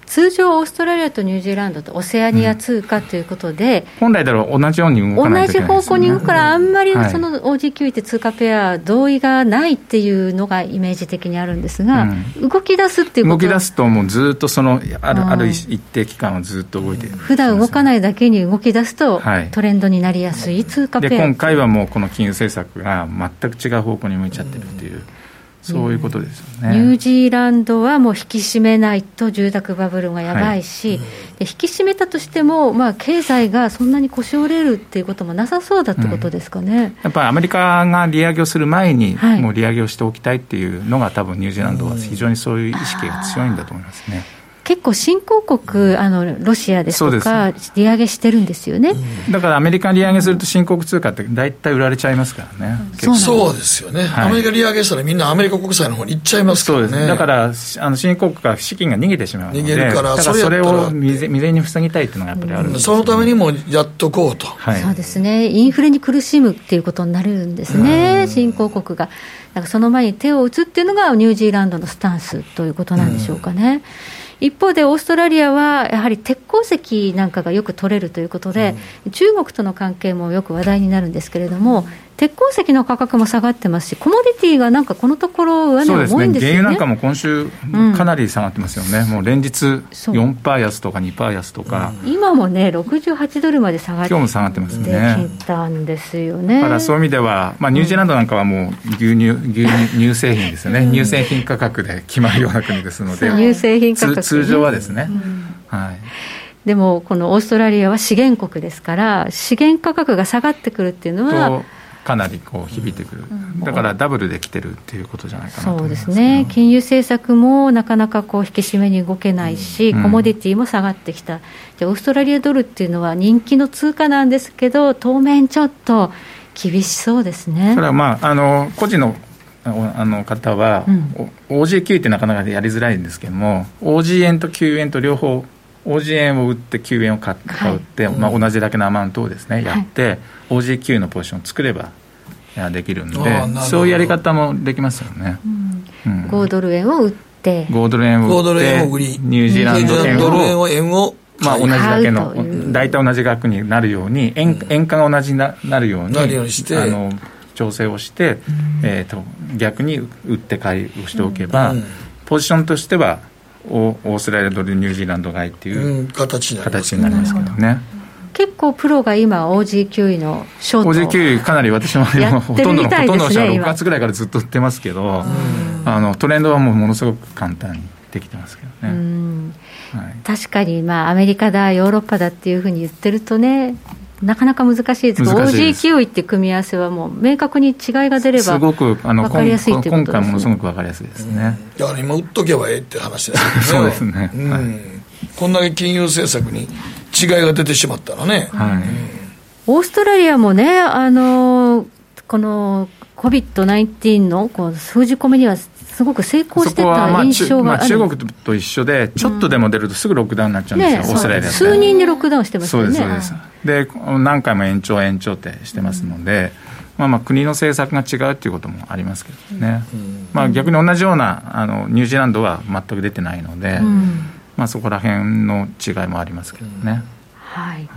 S2: 通常、オーストラリアとニュージーランドとオセアニア通貨ということで、
S4: うん、本来だろ同じように動か
S2: ないね、同じ方向に動くから、あんまりその OG9 って通貨ペア、同意がないっていうのがイメージ的にあるんですが、うん、動き出すっていう
S4: こと動き出すと、もうずっとそのあるある一定期間はずっと動いてる、
S2: 普段動かないだけに動き出すと、トレンドになりやすい通貨ペア、
S4: で今回はもうこの金融政策が全く違う方向に向いちゃってるっていう。うんそういうことですよね、
S2: ニュージーランドはもう引き締めないと住宅バブルがやばいし、はい、で引き締めたとしても、まあ、経済がそんなに腰折れるっていうこともなさそうだってことですかね、うん、
S4: やっぱりアメリカが利上げをする前に、もう利上げをしておきたいっていうのが、多分ニュージーランドは非常にそういう意識が強いんだと思いますね。
S2: 結構新興国あのロシアですとか利上げしてるんですよね、
S4: だからアメリカ利上げすると新興通貨って大体売られちゃいますからね、
S1: うん、そうです。よね、はい、アメリカ利上げしたらみんなアメリカ国債の方に行っちゃいますからね。
S4: だからあの新興国から資金が逃げてしまうので逃げるからそれを未然に防ぎたいっていうのがやっぱりある、
S1: ね、そのためにもやっとこうと、
S2: はい、そうですね。インフレに苦しむっていうことになるんですね、新興国が。だからその前に手を打つっていうのがニュージーランドのスタンスということなんでしょうかね。一方でオーストラリアはやはり鉄鉱石なんかがよく取れるということで、中国との関係もよく話題になるんですけれども、鉄鉱石の価格も下がってますし、コモディティがなんかこのところ、上値重いんですよね、
S4: 原油なんかも今週、かなり下がってますよね、うん、もう。連日4%安とか2%安とか、
S2: うん、今もね、68ドルまで下がって
S4: 今日も下がってますね。
S2: きたんですよね。
S4: だからそういう意味では、まあ、ニュージーランドなんかはもう牛乳、牛乳乳製品ですよね、乳製品価格で決まるような国ですので、
S2: 乳製品価格、
S4: 通常はですね。はい。
S2: でも、このオーストラリアは資源国ですから、資源価格が下がってくるっていうのは、
S4: かなりこう響いてくる、だからダブルで来てるっていうことじゃないかな
S2: そうですね、金融政策もなかなかこう引き締めに動けないし、コモディティも下がってきた、でオーストラリアドルっていうのは人気の通貨なんですけど、当面ちょっと厳しそうですね。
S4: それはまああの個人のあの方は、うん、OG9 ってなかなかやりづらいんですけども OG 円と9円と両方 OG 円を売って9円を買って、はい、まあ、同じだけのアマウントをですね、やって、OG9 のポジションを作ればできるんでそういうやり方もできますよね、
S2: うん、5ドル円を売って。
S4: 5ドル円を売ってニュージーランド円をまあ、同じだけの大体同じ額になるように円円価が同じになるようにあの調整をして、えーと、逆に売って買いをしておけば、ポジションとしてはオーストラリアドルニュージーランド買いっていう形になりますけどね。
S2: 結構プロが今 OG9 位のショート
S4: OG9 位かなり私もほとんどのほとんどの人は6月ぐらいからずっと売ってますけどあのトレンドはもうものすごく簡単にできてますけどね、
S2: はい、確かにまあアメリカだヨーロッパだっていうふうに言ってるとねなかなか難しいです。けど OG9 位って組み合わせはもう明確に違いが出ればす
S4: ごくあの分かりやすいってことです、ね、今回ものすごく分かりやすいですね、
S1: だから今売っとけばええって話です
S4: ね。そうですね、うん。はい、
S1: こんだけ金融政策に違いが出てしまったらね、はい、
S2: オーストラリアもね、あのこの COVID-19 のこう封じ込めにはすごく成功してた印象がある、まあ、
S4: 中国と一緒で、ちょっとでも出るとすぐロックダウンになっちゃうんですよ、うんね、オーストラリア。
S2: 数人でロックダウンしてますよね。
S4: そうですそうです。で何回も延長、延長ってしてますので、うん、まあ、まあ国の政策が違うっていうこともありますけどね、うん、まあ、逆に同じようなあのニュージーランドは全く出てないので。まあ、そこら辺の違いもありますけどね。
S2: はい、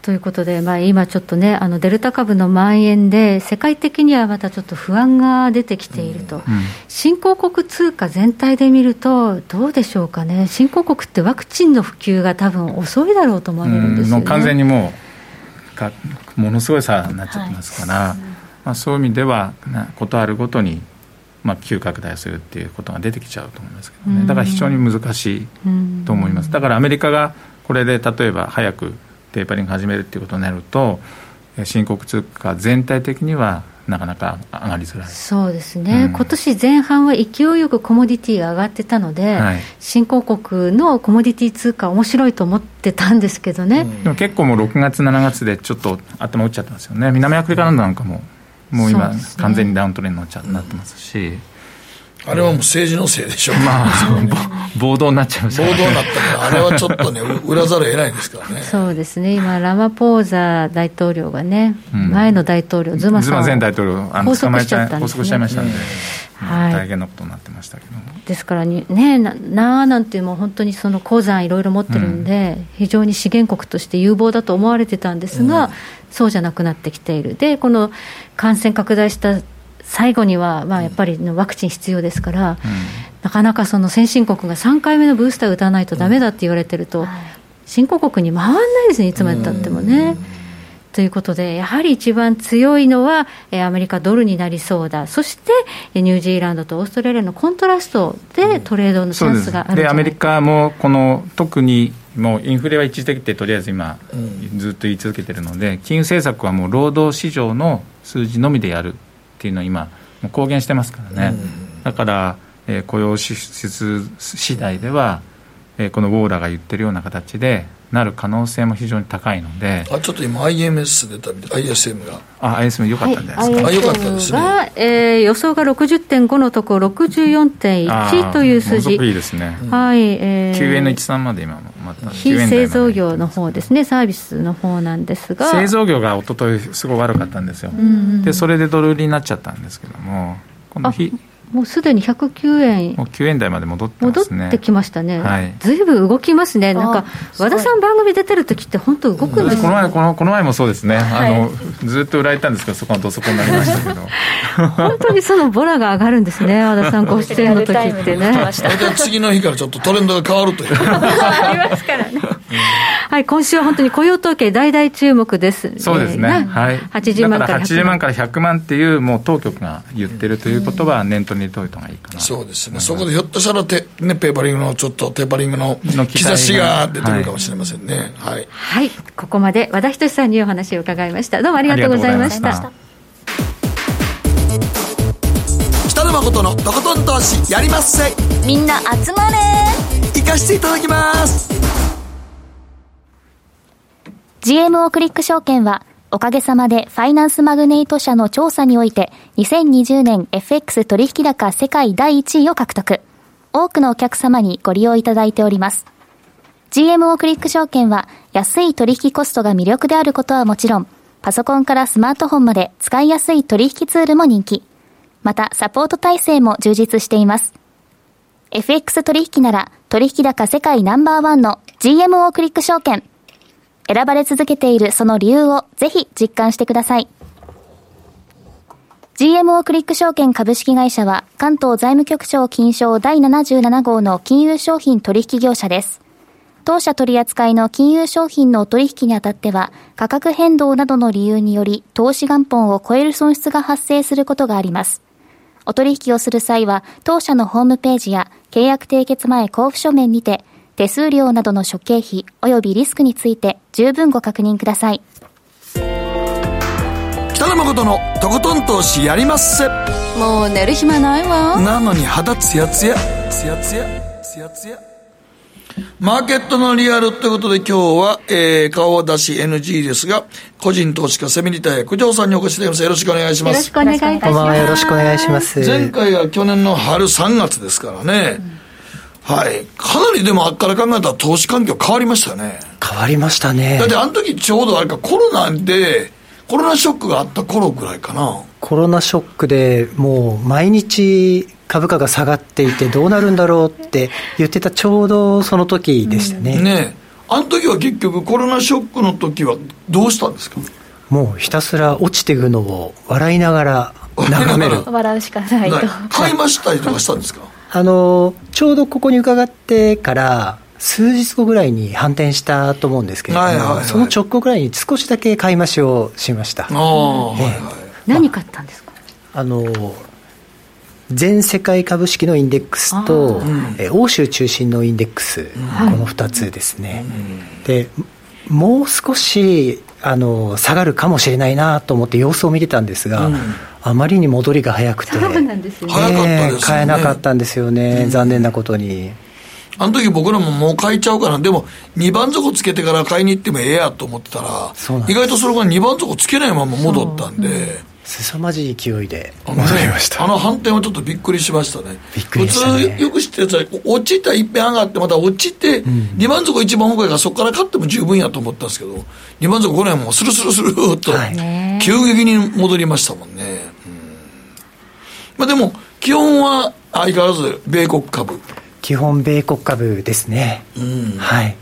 S2: ということで、まあ、今ちょっとね、あのデルタ株の蔓延で、世界的にはまたちょっと不安が出てきていると、うん、新興国通貨全体で見ると、どうでしょうかね、新興国ってワクチンの普及が多分遅いだろうと思われるんですよ、ね、
S4: 完全にもうか、ものすごい差になっちゃってますから、はい、まあ、そういう意味では、ことあるごとに、まあ、急拡大するっていうことが出てきちゃうと思いますけどね、だから非常に難しいと思います、だからアメリカがこれで例えば早くテーパリング始めるっていうことになると、新興通貨全体的にはなかなか上がりづらい。
S2: そうですね、うん、今年前半は勢いよくコモディティが上がってたので、はい、新興国のコモディティ通貨、面白いと思ってたんですけどね、うん、
S4: でも結構もう6月、7月でちょっと頭打っちゃってますよね、南アフリカなんかももう今、完全にダウントレンドになってますし。
S1: あれはもう政治のせいでしょう、
S4: まあ、暴動になっちゃいました、
S1: 暴動になったから、あれはちょっとね、裏ざるを得ないですからね。
S2: そうですね、今、ラマポーザ大統領がね、うん、前の大統領、ズマさん
S4: 前大統領、
S2: 拘束しちゃったん
S4: です、ね、拘束しちゃいましたんで、はい、大変なことになってましたけど
S2: ですからね、ななあなんてもう本当にその鉱山いろいろ持ってるんで、うん、非常に資源国として有望だと思われてたんですが、うん、そうじゃなくなってきている。でこの感染拡大した最後には、まあ、やっぱりワクチン必要ですから、うん、なかなかその先進国が3回目のブースター打たないとだめだって言われてると、新興国に回らないですね、いつまでたってもね。ということで、やはり一番強いのは、えアメリカドルになりそうだ、そしてニュージーランドとオーストラリアのコントラストでトレードのチャンスがある
S4: でアメリカもこの特にもうインフレは一時的ってとりあえず今、ずっと言い続けてるので、金融政策はもう労働市場の数字のみでやるっていうのは今公言してますからね、だから、えー、雇用支出次第では、えー、このウォーラーが言ってるような形でなる可能性も非常に高いので。
S1: あちょっと今 IMS 出たみたい。ISM が。
S4: あ ISM 良かったんじゃないですか、
S1: はい、あ良かったですね、
S2: えー、予想が60.5のところ64.1という数字。
S4: いいですね、
S2: はい、え
S4: ー、9円の13まで今もまた
S2: 非製造業の方ですね。サービスの方なんですが。
S4: 製造業が一昨日すごい悪かったんですよ、うんうん、でそれでドル売りになっちゃったんですけどもこの日
S2: もうすでに109円
S4: もう9円台まで戻ってます
S2: ね。戻ってきましたね、はい、ずいぶん動きますね。なんか和田さん番組出てる時って本当動くんです
S4: この前このこの前もそうですね、はい、あのずっと売られたんですけどそこはどそこになりましたけど。
S2: 本当にそのボラが上がるんですね和田さんご出演の時ってね。
S1: 次の日からちょっっとトレンドが変わるという。
S2: ありますからね。はい今週は本当に雇用統計大々注目です。
S4: そうですね、はい、80万から100万万から100万っていうもう当局が言ってるということは念頭に置いた方がいいかな。
S1: そうですね。そこでひょっとしたらテ、ね、ペーパリングのちょっとテーパリングの兆しが出てくるかもしれませんね。はい、
S2: はい、ここまで和田仁さんにお話を伺いました。どうもありがとうございました。
S1: 北野誠のとことん投資やりまっせ。
S6: みんな集まれ。
S1: 行かしていただきます。
S3: GMO クリック証券はおかげさまでファイナンスマグネイト社の調査において2020年 FX 取引高世界第1位を獲得。多くのお客様にご利用いただいております。GMO クリック証券は安い取引コストが魅力であることはもちろん、パソコンからスマートフォンまで使いやすい取引ツールも人気。また、サポート体制も充実しています。FX 取引なら取引高世界ナンバーワンの GMO クリック証券。選ばれ続けているその理由をぜひ実感してください。GMO クリック証券株式会社は関東財務局長金賞第77号の金融商品取引業者です。当社取扱いの金融商品の取引にあたっては価格変動などの理由により投資元本を超える損失が発生することがあります。お取引をする際は当社のホームページや契約締結前交付書面にて手数料などの諸経費及びリスクについて十分ご確認ください
S1: 北野誠のとことん投資やりまっせ
S2: もう寝る暇ないわ
S1: なのに肌ツヤツヤツヤツヤツヤツヤマーケットのリアルということで今日は、えー、顔出し NG ですが、個人投資家セミリター九条さんにお越しいただきます。よろしくお願いします。よろしくお願いいたします。こんばんは、
S9: よろしくお願いします。
S1: 前回が去年の春3月ですからね。うんはい。かなりでもあっから考えたら投資環境変わりましたよね。
S9: 変わりましたね。
S1: だってあの時ちょうどあれかコロナで、コロナショックがあった頃ぐらいかな。
S9: コロナショックでもう毎日株価が下がっていてどうなるんだろうって言ってたちょうどその時でしたね。
S1: うん、ねあの時は結局コロナショックの時はどうしたんですか？
S9: もうひたすら落ちていくのを笑いながら眺める。
S3: 笑うしかないと。
S1: 買いましたりとかしたんですか？
S9: あのちょうどここに伺ってから数日後ぐらいに反転したと思うんですけれども、はいはいはい、その直後ぐらいに少しだけ買い増しをしました。
S2: はいはい、何買ったんですか？
S9: あの全世界株式のインデックスと、え欧州中心のインデックス、この2つですね、でもう少しあの下がるかもしれないなと思って様子を見てたんですが、うん、あまりに戻りが早くて、
S2: そうなんですよ
S1: ね、
S9: 買えなかったんですよね、うん、残念なことに。
S1: あの時僕らももう買いちゃうから、でも2番底つけてから買いに行ってもええやと思ってたら、意外とそれが2番底つけないまま戻ったんで。
S9: 凄まじい勢いで。戻りました。
S1: あの反転はちょっとびっくりしましたね。
S9: びっくりした、
S1: ね、普通よく知ってるやつは落ちた一遍上がってまた落ちて、うん、2番底一番奥やからそこから勝っても十分やと思ったんですけど2番底5年もスルスルスルっと急激に戻りましたもんね、うん、まあでも基本は相変わらず米国株
S9: 基本米国株ですね、うん、はい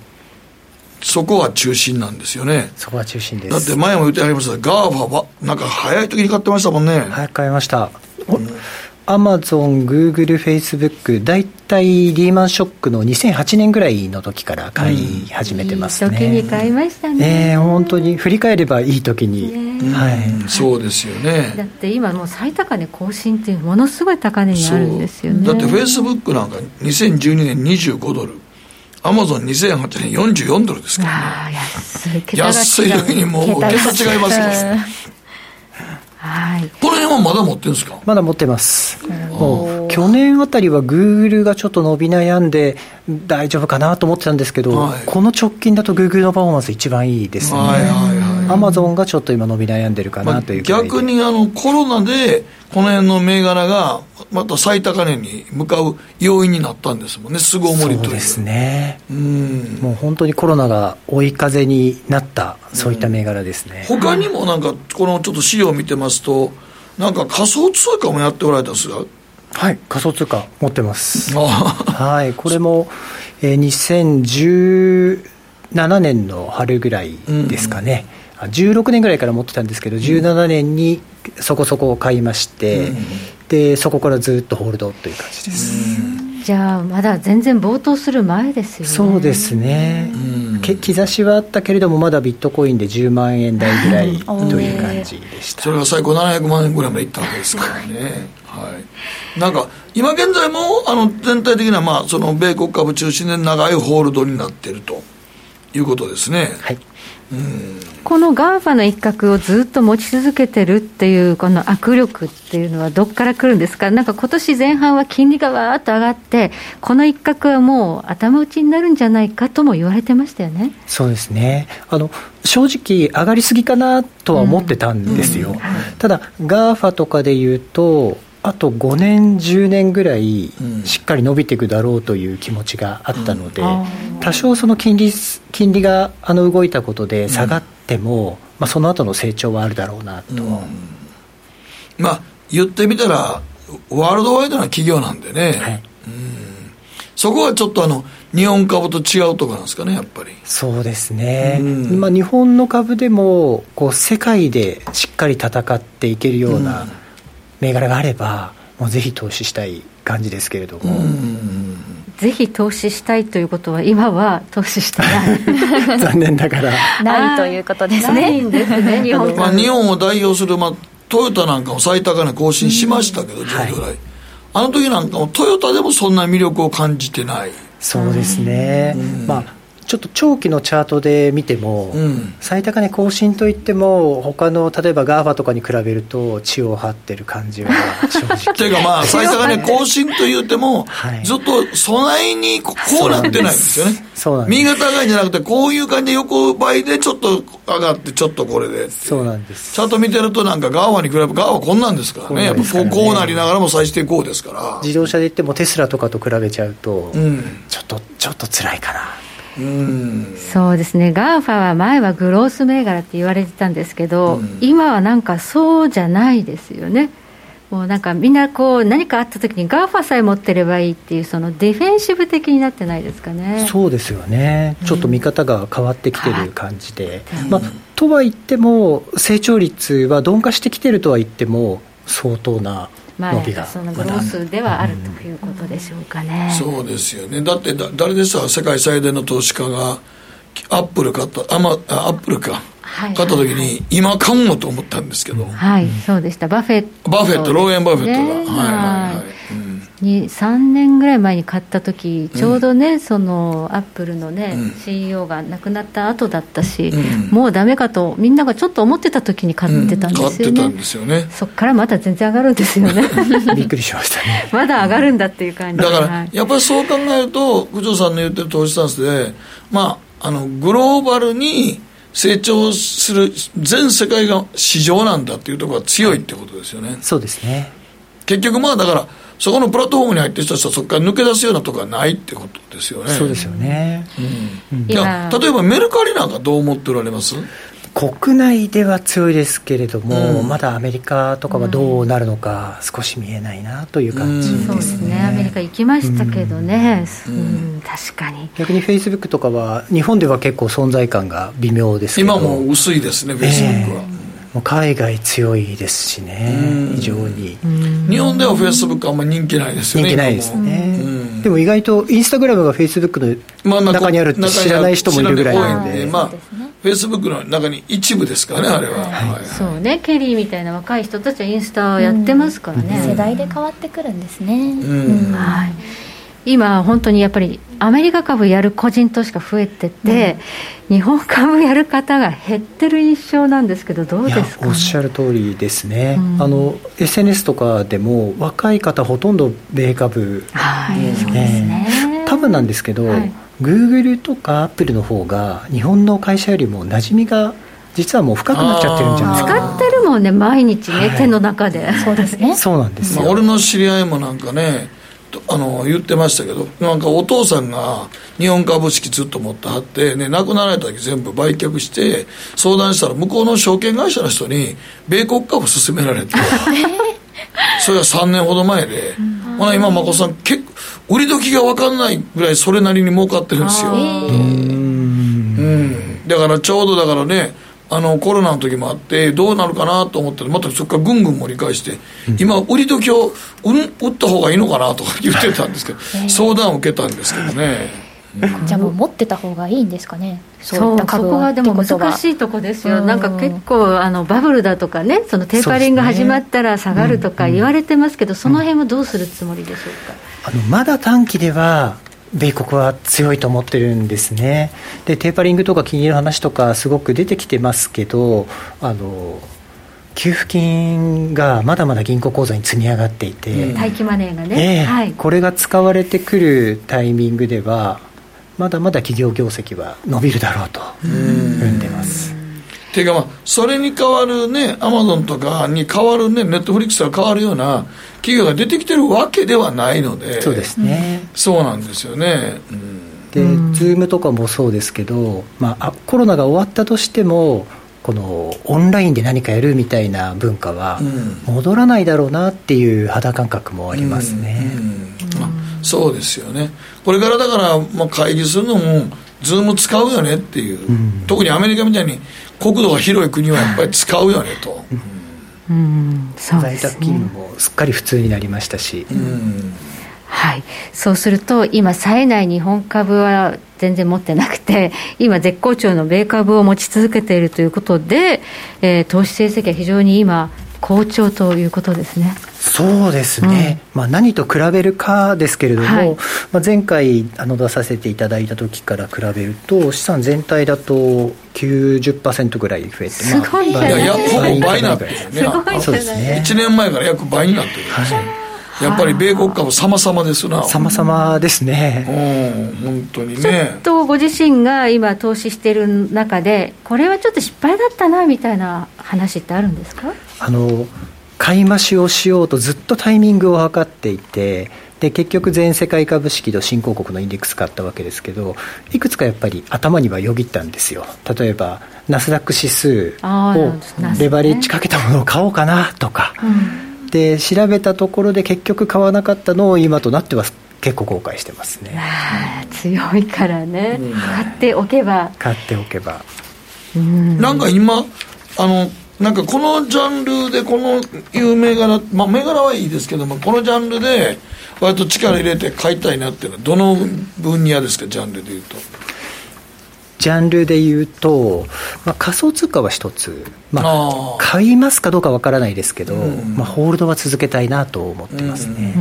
S1: そこは中心なんですよね。
S9: そこは中心です。
S1: だって前も言ってありました GAFA は、なんか早い時に買ってましたもんね。
S9: 早く買いました。アマゾン、グーグル、フェイスブック、大体リーマンショックの2008年ぐらいの時から買い始めてますね。
S2: うん、いい時に買いましたね。
S9: えー、本当に振り返ればいい時に、
S1: はい、そうですよね。
S2: だって今もう最高値更新っていうものすごい高値にあるんですよね。
S1: だってフェイスブックなんか2012年25ドル。アマゾン2008年44ドルですからね。安い。安い時にもう桁違いますよ。まだ持ってるんですか？
S9: まだ持ってます。もう今去年あたりはグーグルがちょっと伸び悩んで大丈夫かなと思ってたんですけど、はい、この直近だとグーグルのパフォーマンス一番いいですね、アマゾンがちょっと今伸び悩んでるかなという、
S1: まあ、逆にあのコロナでこの辺の銘柄がまた最高値に向かう要因になったんですもんね巣ごもりという。
S9: そうですね。うん。もう本当にコロナが追い風になったそういった銘柄ですね、
S1: うん、他にもなんかこのちょっと資料を見てますとなんか仮想通貨もやっておられたんですが
S9: はい仮想通貨持ってます。はいこれも、えー、2017年の春ぐらいですかね、うん、16年ぐらいから持ってたんですけど17年にそこそこ買いまして、うん、でそこからずっとホールドという感じです、
S2: じゃあまだ全然暴騰する前ですよね。
S9: そうですね、け兆しはあったけれどもまだビットコインで10万円台ぐらいという感じでした。
S1: それが最高700万円ぐらいまでいったわけですからね。はい。なんか今現在もあの全体的な、まあ、その米国株中心で長いホールドになっているということですね。
S9: はい
S2: この GAFA の一角をずっと持ち続けてるっていう、この握力っていうのは、どこから来るんですか、なんか今年前半は金利がわーっと上がって、この一角はもう頭打ちになるんじゃないかとも言われてましたよね。
S9: そうですね。あの正直、上がりすぎかなとは思ってたんですよ、うん。うんはい、ただ、GAFA とかでいうと、あと5年、10年ぐらいしっかり伸びていくだろうという気持ちがあったので、多少その金利金利があの動いたことで下がっても、まあ、その後の成長はあるだろうなと。
S1: まあ、言ってみたら、ワールドワイドな企業なんでね、はい、そこはちょっとあの日本株と違うところなんですかね、やっぱり。
S9: そうですね、まあ、日本の株でもこう世界でしっかり戦っていけるような、銘柄があればもうぜひ投資したい感じですけれども。
S2: ぜひ投資したいということは、今は投資してな
S9: い 残念ながら。
S3: ないということですね。
S2: ないんですね、日本
S1: まあ、日本を代表する、まあ、トヨタなんかも最高値更新しましたけど、10ぐらい、はい、あの時なんかも、トヨタでもそんな魅力を感じてない。
S9: そうですね、まあちょっと長期のチャートで見ても、うん、最高値更新といっても、他の例えば GAFA とかに比べると、血を張ってる感じは正直。
S1: というか、まあ、最高値更新というても、はい、ずっと備えにこうなってないんですよね。
S9: そうなん
S1: です。右肩上がりじゃなくて、こういう感じで横ばいでちょっと上がって、ちょっとこれで。
S9: そうなんです。
S1: ちゃんと見てると、なんか GAFA に比べ、GAFA こんなんですからね。やっぱこうなりながらも最してこうですから。
S9: 自動車で言ってもテスラとかと比べちゃうと、うん、ちょっと、ちょっと辛いかな。
S2: そうですね、ガーファは前はグロース銘柄って言われてたんですけど、今はなんかそうじゃないですよね。もうなんかみんなこう何かあった時に GAFA さえ持ってればいいっていうそのディフェンシブ的になってないですかね。
S9: そうですよね、ちょっと見方が変わってきてる感じで、うん、まあ、とは言っても成長率は鈍化してきてるとは言っても相当な伸びが、
S2: そのグロースではあるということでしょうかね、
S1: うん、そうですよね。だってだ誰でした？世界最大の投資家がアップル買ったあ、まあ、アップルか。買った時に、今買うのと思ったんですけど。
S2: はい。そうでした。バフェット
S1: バフェットウォーレン・バフェットが、はいはいはい
S2: に3年ぐらい前に買った時ちょうどね、うん、そのアップルのね、うん、CEO が亡くなった後だったし、うん、もうだめかとみんながちょっと思ってた時に買ってたんですよね、
S1: 買ってたんですよね。
S2: そこからまた全然上がるんですよね。
S9: びっくりしましたね。
S2: まだ上がるんだっていう感じ
S1: だから、やっぱりそう考えると九条さんの言ってる投資スタンスでまああのグローバルに成長する全世界が市場なんだっていうところが強いってことですよね、
S9: そうですね。
S1: 結局まあだからそこのプラットフォームに入ってる人たちはそこから抜け出すようなところはないってことですよね。
S9: そうですよね。
S1: うん、いや。例えばメルカリなんかどう思っておられます？
S9: 国内では強いですけれども、うん、まだアメリカとかはどうなるのか、少し見えないなという感じですね、うん、そうですね。
S2: アメリカ行きましたけどね、うん、確かに。
S9: 逆にフェイスブックとかは、日本では結構存在感が微妙です
S1: 今も薄いですね、フェイスブックは。えー
S9: もう海外強いですしね、非常に。
S1: 日本ではフェイスブックあんまり人気ないですよ
S9: ね。人気ないですね。でも意外とインスタグラムがフェイスブックの中にあるって知らない人もいるぐらいなので。
S1: まあ、フェイスブックの中に一部ですからね、あれは。は
S2: い、そうね、ケリーみたいな若い人たちはインスタやってますからね。
S3: 世代で変わってくるんですね。
S2: はい今、本当にやっぱりアメリカ株やる個人投資家増えてて、うん、日本株やる方が減ってる印象なんですけど、どうですか、
S9: ね、おっしゃる通りですね、うん、あの SNS とかでも、若い方、ほとんど米株、
S2: はい、そうですね、
S9: 多分なんですけど、はい、グーグルとかアップルの方が、日本の会社よりも馴染みが実はもう深くなっちゃってるんじゃない
S2: ですか使ってるもんね毎日ね、はい、手の中で。
S3: そうですね。
S9: そうなんですよ、ま
S1: あ、俺の知り合いもなんかねあの言ってましたけどなんかお父さんが日本株式ずっと持ってはって、ね、亡くなられた時全部売却して相談したら向こうの証券会社の人に米国株勧められてそれは3年ほど前で、ほな今眞子さん結構売り時が分かんないぐらいそれなりに儲かってるんですよ。うん。だからちょうどだからねあのコロナの時もあってどうなるかなと思ったらまたそこからぐんぐん盛り返して、今売り時を売った方がいいのかなとか 言ってたんですけど、相談を受けたんですけどね。
S3: じゃあもう持ってた方がいいんですかね、
S2: そうそこがでも難しいとこですよ、なんか結構あのバブルだとかね、そのテーパリング始まったら下がるとか言われてますけど、その辺はどうするつもりでしょう
S9: か？あのまだ短期では米国は強いと思ってるんですね。でテーパリングとか金融の話とかすごく出てきてますけどあの給付金がまだまだ銀行口座に積み上がっていて、
S2: 待機マネーがね、
S9: えー、はい、これが使われてくるタイミングではまだまだ企業業績は伸びるだろうと踏ん。でます。
S1: っていうかまあそれに代わるねアマゾンとかに代わるねネットフリックスが代わるような企業が出てきてるわけではないので
S9: そうですね、
S1: そうなんですよね、う
S9: ん、で、ズームとかもそうですけど、まあ、コロナが終わったとしてもこのオンラインで何かやるみたいな文化は戻らないだろうなっていう肌感覚もありますね、
S1: そうですよね。これからだから、まあ、会議するのもズーム使うよねっていう、うん、特にアメリカみたいに国土が広い国はやっぱり使うよねと、
S2: うん、そう
S9: 在宅勤務もすっかり普通になりましたし、うん、
S2: はい、そうすると今冴えない日本株は全然持ってなくて今絶好調の米株を持ち続けているということで、えー、投資成績は非常に今好調ということですね。
S9: そうですね、うん、まあ、何と比べるかですけれども、はい、まあ、前回あの出させていただいた時から比べると資産全体だと90%ぐらい増えて
S2: すごい、
S1: まあ、いやいやほぼ倍になってるよ
S2: ねそうですね
S1: 1年前から約倍になってる。んですよ、はい。やっぱり米国株様々ですな。
S9: 様々です
S1: ね。うん本当にね。ち
S2: ょっとご自身が今投資している中でこれはちょっと失敗だったなみたいな話ってあるんですか？
S9: あの買い増しをしようとずっとタイミングを測っていてで結局全世界株式と新興国のインデックス買ったわけですけどいくつかやっぱり頭にはよぎったんですよ。例えばナスダック指数をレバレッジかけたものを買おうかなとか、うん、で調べたところで結局買わなかったのを今となっては結構後悔してますね。
S2: 強いからね、うん、買っておけば。
S9: 買っておけば、
S1: うん、なんか今あのなんかこのジャンルでこのいう銘柄、まあ、銘柄はいいですけどもこのジャンルで割と力入れて買いたいなっていうのはどの分野ですかジャンルでいうと？
S9: ジャンルでいうと、まあ、仮想通貨は一つ、まあ、買いますかどうかわからないですけど、まあ、ホールドは続けたいなと思ってますね。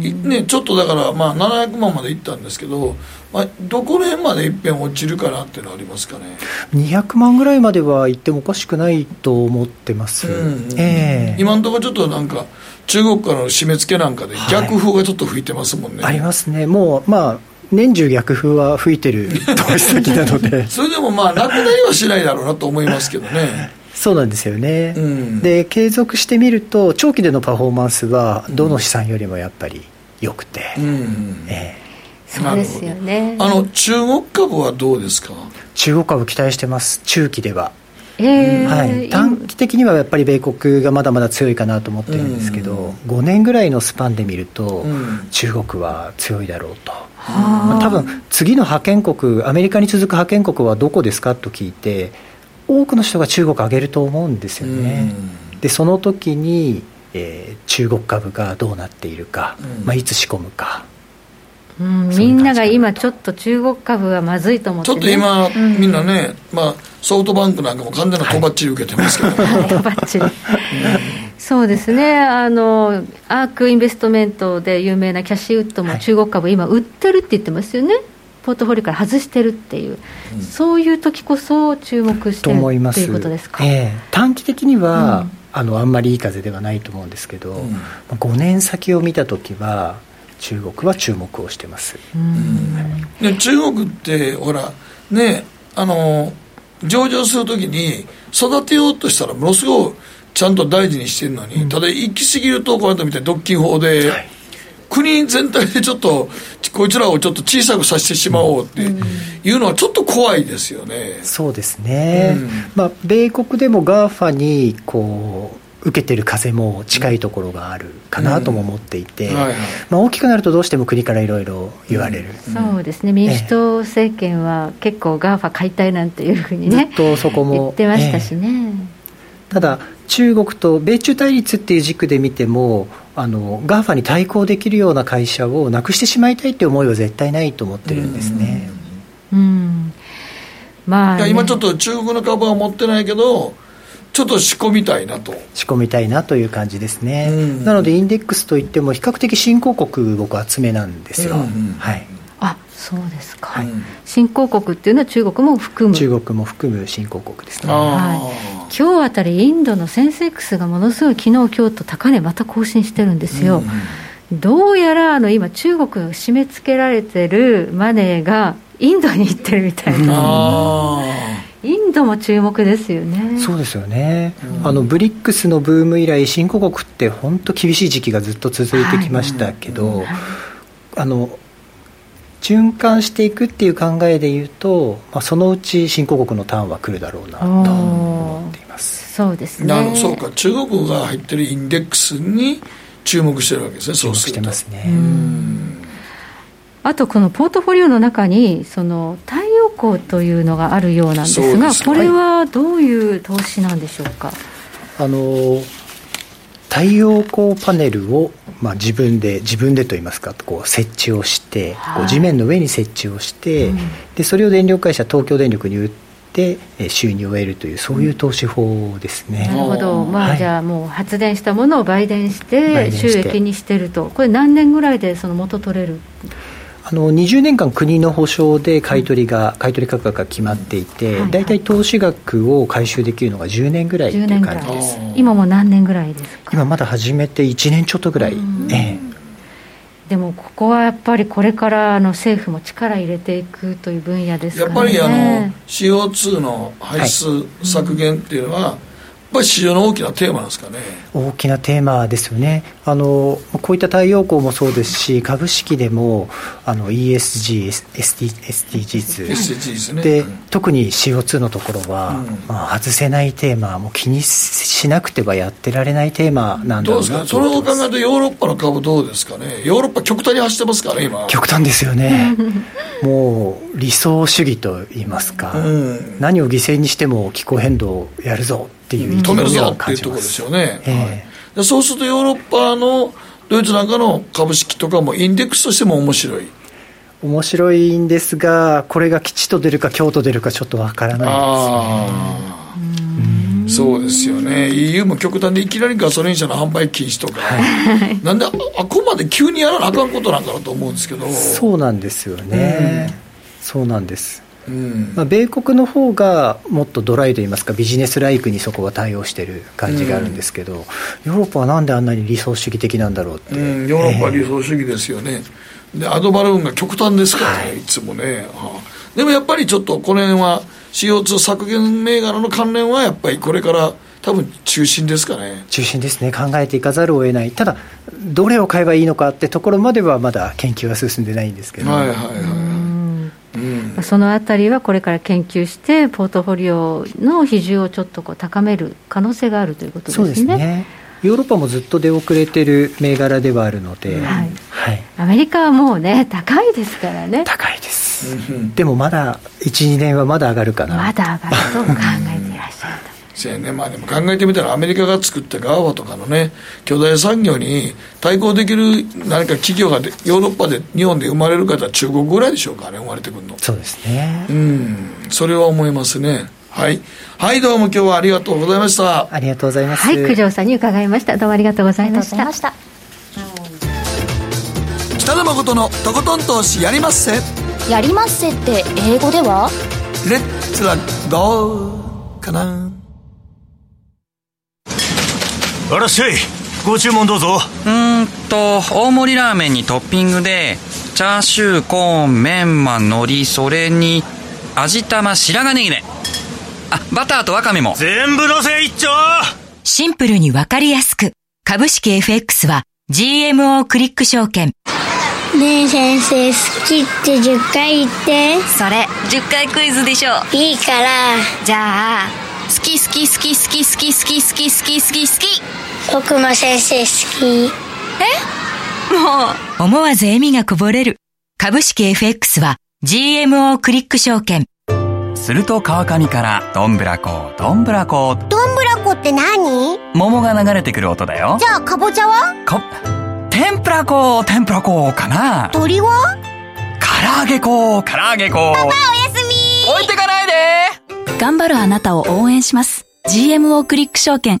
S1: ねちょっとだから、まあ、700万までいったんですけど、まあ、どこら辺までいっぺん落ちるかなっていうのはありますかね。
S9: 200万ぐらいまではいってもおかしくないと思ってます、うんえ
S1: ー、今のところちょっとなんか中国からの締め付けなんかで逆風がちょっと吹いてますもんね、
S9: はい、ありますね。もうまあ年中逆風は吹いてる投資先なので。
S1: それでもまあなくなりはしないだろうなと思いますけどね。
S9: そうなんですよね、うん、で継続してみると長期でのパフォーマンスはどの資産よりもやっぱり良くて、うん、
S2: えー、そうですよね。
S1: あの中国株はどうですか？
S9: 中国株期待してます。中期では。
S2: えー、
S9: はい、短期的にはやっぱり米国がまだまだ強いかなと思ってるんですけど、うん、5年ぐらいのスパンで見ると、うん、中国は強いだろうと、まあ、多分次の覇権国アメリカに続く覇権国はどこですかと聞いて多くの人が中国を挙げると思うんですよね、うん、でその時に、えー、中国株がどうなっているか、まあ、いつ仕込むか。
S2: うん、みんなが今ちょっと中国株はまずいと思って、
S1: ね、ちょっと今、うん、みんなね、まあ、ソフトバンクなんかも完全なとばっちり受けてますけど、
S2: とばっちり、そうですね。あのアークインベストメントで有名なキャシーウッドも中国株、今売ってるって言ってますよね。ポートフォリオから外してるっていう、うん、そういう時こそ注目してるということですか、
S9: えー、短期的には、うん、あのあんまりいい風ではないと思うんですけど、うん、5年先を見た時は中国は注目をしてます、
S1: で中国ってほらねあの上場するときに育てようとしたらものすごいちゃんと大事にしてるのに、ただ行き過ぎるとこうやって見て独禁法で、はい国全体でちょっとこいつらをちょっと小さくさせてしまおうっていうのはちょっと怖いですよね。
S9: そうですね、うん、まあ、米国でも GAFA にこう受けてる風も近いところがあるかなとも思っていて、まあ、大きくなるとどうしても国からいろいろ言われる、
S2: うん、そうですね。民主党政権は結構 GAFA 解体なんていうふうにね
S9: ずっとそこも
S2: 言ってましたしね、
S9: え。ただ中国と米中対立っていう軸で見てもあの GAFA に対抗できるような会社をなくしてしまいたいっていう思いは絶対ないと思ってるんですね。うん、うん。
S1: まあ、ね、今ちょっと中国の株は持ってないけどちょっと仕込みたいなと。
S9: 仕込みたいなという感じですね、うん、なのでインデックスといっても比較的新興国僕厚めなんですよ、うんうん、はい。
S2: あそうですか、はい、新興国っていうのは中国も含む。
S9: 中国も含む新興国ですね、
S2: はい、今日あたりインドのセンセックスがものすごい昨日今日と高値また更新してるんですよ、うん、どうやらあの今中国が締め付けられてるマネーがインドに行ってるみたいな。インドも注目ですよね。
S9: そうですよね、うん、あのブリックスのブーム以来新興国って本当厳しい時期がずっと続いてきましたけど、はい、あの循環していくっていう考えでいうと、まあ、そのうち新興国のターンは来るだろうなと思っています。
S2: そうですね。
S1: そうか。中国が入ってるインデックスに注目してるわけですね
S9: 注目してますね。
S2: あとこのポートフォリオの中にその太陽光というのがあるようなんですがこれはどういう投資なんでしょうか、
S9: あの太陽光パネルを、まあ、自分で自分でといいますかこう設置をして、こう地面の上に設置をして、うん、でそれを電力会社東京電力に売って収入を得るというそういう投資法ですね、
S2: なるほど、まあ、はい、じゃあもう発電したものを売電して。収益にしてると。これ何年ぐらいでその元取れる？
S9: あの20年間国の保証で買い取りが、買い取り価格が決まっていて、大体投資額を回収できるのが10年ぐらいという感じです。
S2: 今も何年ぐらいですか？
S9: 今まだ始めて1年ちょっとぐらい、ええ、
S2: でもここはやっぱりこれからあの政府も力入れていくという分野ですか、
S1: ね、やっぱりあの CO2 の排出削減っていうのは、はいぱり市場の大きなテーマですかね。
S9: 大きなテーマですよね。あのこういった太陽光もそうですし株式でもあの ESG、SD SDGs, SDGs、ね、で、特に CO2 のところは、うん、まあ、外せないテーマもう気にしなくてはやってられないテーマなんだろうなどうですか
S1: それを考えるとヨーロッパの株どうですかね。ヨーロッパ極端に走ってますからね今。
S9: 極端ですよね。もう理想主義といいますか、うん、何を犠牲にしても気候変動をやるぞっていう
S1: 止めるぞっていうところですよね、えー、はい、そうするとヨーロッパのドイツなんかの株式とかもインデックスとしても面白い。
S9: 面白いんですがこれが吉と出るか京と出るかちょっとわからない
S1: ですそうですよね。EU も極端でいきなりガソリン車の販売禁止とか、はい、なんであこまで急にやらなあかんことなんかなと思うんですけど。
S9: そうなんですよね、うん、そうなんですまあ、米国の方がもっとドライといいますかビジネスライクにそこが対応してる感じがあるんですけど、うん、ヨーロッパはなんであんなに理想主義的なんだろうって、
S1: うん、ヨーロッパは理想主義ですよね、えー、でアドバルーンが極端ですからね、はい、いつもね、はあ、でもやっぱりちょっとこの辺は CO2 削減銘柄の関連はやっぱりこれから多分中心ですかね。
S9: 中心ですね。考えていかざるを得ない。ただどれを買えばいいのかってところまではまだ研究は進んでないんですけど。
S1: はいはいはい
S2: うん、そのあたりはこれから研究して、ポートフォリオの比重をちょっとこう高める可能性があるということですね。そうですね
S9: ヨーロッパもずっと出遅れてる銘柄ではあるので、はい、
S2: はい、アメリカはもうね、高いですからね。
S9: 高いです。でもまだ、1、2年はまだ上がるかな。
S2: まだ上がると考えていらっしゃると。
S1: そうね、まあでも考えてみたらアメリカが作ったガーバとかのね巨大産業に対抗できる何か企業がヨーロッパで日本で生まれる方は中国ぐらいでしょうかね生まれてくるの
S9: そうですね
S1: うんそれは思いますねはい。はい、どうも今日はありがとうございました。
S9: ありがとうございます。
S2: はい、九条さんに伺いました。どうもありがとうございました。
S3: した
S1: 北野誠のとことん投資やりまっせ。
S3: やりまっせって英語では？
S1: レッツラゴーかな。
S8: あらっしゃい。ご注文どうぞ。
S10: うんと、大盛りラーメンにトッピングで、チャーシュー、コーン、メンマ、海苔、それに、味玉、白髪ネギね。あ、バターとワカメも。
S8: 全部のせ一丁
S11: シンプルにわかりやすく。株式 FX は GMO クリック証券。
S12: ねえ先生、好きって10回言って。
S11: それ、10回クイズでしょ。
S12: いいから。
S11: じゃあ、好き好き好き好き好き好き好き好き好き好き。
S12: 僕も先生好き。え？
S11: もう。思わず笑みがこぼれる。株式 FX は GMO クリック証券。
S5: すると川上からどんぶらこどんぶらこ
S6: どんぶらこって何？
S5: 桃が流れてくる音だよ
S6: じゃあかぼちゃは？
S5: こ天ぷらこ天ぷらこかな
S6: 鳥は？
S5: 唐揚げこ唐揚げこ
S6: パパおやすみ
S5: 置いてかないで
S7: 頑張るあなたを応援します GMO クリック証券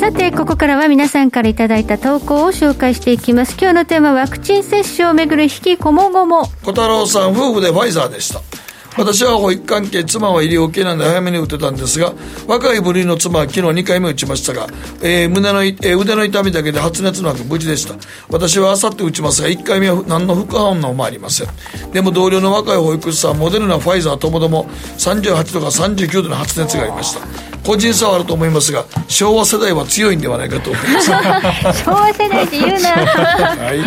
S2: さて、ここからは皆さんからいただいた投稿を紹介していきます。今日のテーマはワクチン接種をめぐる引きこもごも。
S1: 小太郎さん、夫婦でファイザーでした。私は保育関係、妻は医療系なんで早めに打てたんですが、若い部類の妻は昨日2回目打ちましたが、えー、胸の、えー、腕の痛みだけで発熱のなく無事でした。私はあさって打ちますが、1回目は何の副反応もありません。でも同僚の若い保育士さん、モデルナ、ファイザーともども38度か39度の発熱がありました。個人差はあると思いますが昭和世代は強いんではないかと思います
S2: 昭和世代って言うな はい、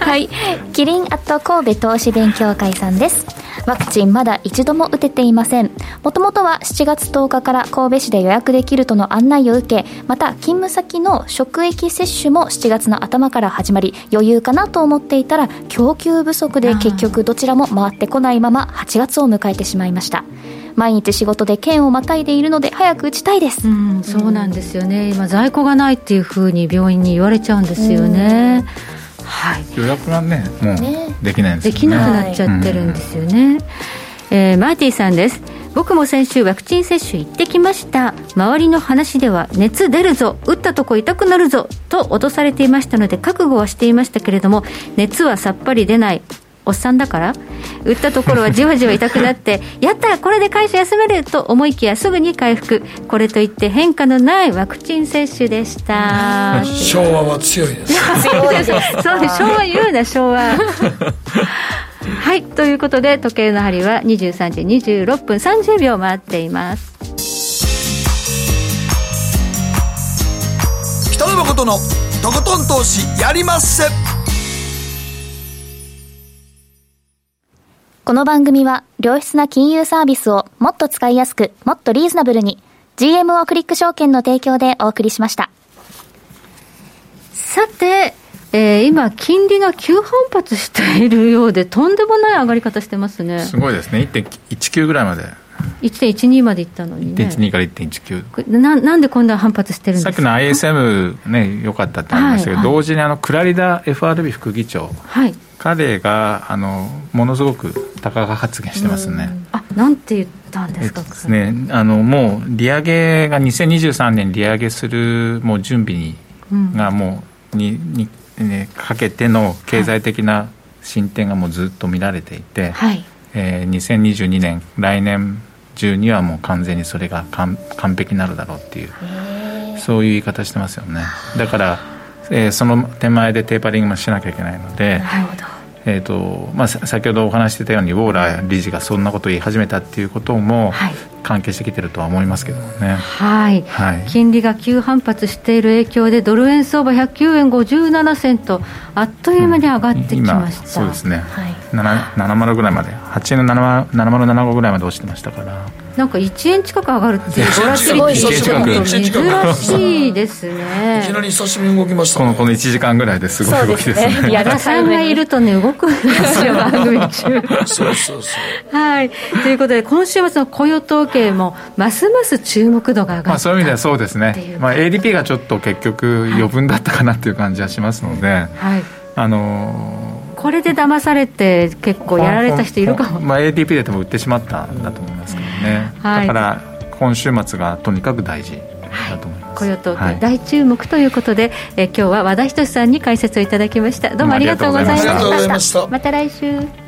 S3: はい、キリンアット神戸投資勉強会さんですワクチンまだ一度も打てていません。もともとは7月10日から神戸市で予約できるとの案内を受けまた勤務先の職域接種も7月の頭から始まり余裕かなと思っていたら供給不足で結局どちらも回ってこないまま8月を迎えてしまいました。毎日仕事で県をまたいでいるので早く打ちたいです、う
S2: ん、そうなんですよね。今在庫がないっていうふうに病院に言われちゃうんですよね、
S4: はい、予約がねもうできないんです
S2: よね、できなくなっちゃってるんですよね、はい、えー、マーティさんです。僕も先週ワクチン接種行ってきました。周りの話では熱出るぞ。打ったとこ痛くなるぞ。と脅されていましたので覚悟はしていましたけれども熱はさっぱり出ないおっさんだから？打ったところはじわじわ痛くなって やったこれで会社休めると思いきやすぐに回復。これといって変化のないワクチン接種でした。
S1: 昭和は強いです。
S2: そうです。そうです昭和言うな昭和。はいということで時計の針は23時26分30秒回っています。
S1: 北野誠のとことん投資やりまっせ
S3: この番組は良質な金融サービスをもっと使いやすく、もっとリーズナブルに GMO クリック証券の提供でお送りしました。
S2: さて、えー、今、金利が急反発しているようで、とんでもない上がり方してますね。
S4: すごいですね、1.19ぐらいまで。
S2: 1.12までいったのにね。
S4: 1.12から1.19。
S2: ななんでこんな反発してるんですか？
S4: さっきの ISM ね、良かったってありましたけど、はいはい、同時にあのクラリダ FRB 副議長、はい、彼があのものすごく高が発言してますね。
S2: あなんて言ったんですか、です
S4: ね、あのもう利上げが2023年利上げするもう準備に、うん、がもうにに、ね、かけての経済的な進展がもうずっと見られていて、はい。えー、2022年来年中にはもう完全にそれが完完璧になるだろうっていう。そういう言い方してますよね。だからえー、その手前でテーパリングもしなきゃいけないので。えーとまあ、先ほどお話してたようにウォーラー理事がそんなことを言い始めたっていうことも関係してきてるとは思いますけどね、
S2: はい、はい、金利が急反発している影響でドル円相場109円57銭とあっという間に上がってきました、うん、
S4: そうですね、はい、70ぐらいまで。8円の7075ぐらいまで落ちてましたから。
S2: なんか1円近く上がるっていうボラティリテ珍しいですね。
S1: いきなり久しぶりに動きました、
S4: ね、このこの1時間ぐらいですごい動きですね。
S2: 矢田さんがいるとね動くんですよ番組中そうそうそう。はい。ということで今週末の雇用統計もますます注目度が上がった、まあ、
S4: そういう意味ではそうですね、まあ、ADP がちょっと結局余分だったかなっていう感じはしますので、はい、あの
S2: これで騙されて結構やられた人いるかも、
S4: まあ、ATP で多分売ってしまったんだと思いますけどね、はい、だから今週末がとにかく大事だと思います、
S2: 雇用統計大注目ということで、え今日は和田仁さんに解説をいただきました。どうもありがとうございました。また来週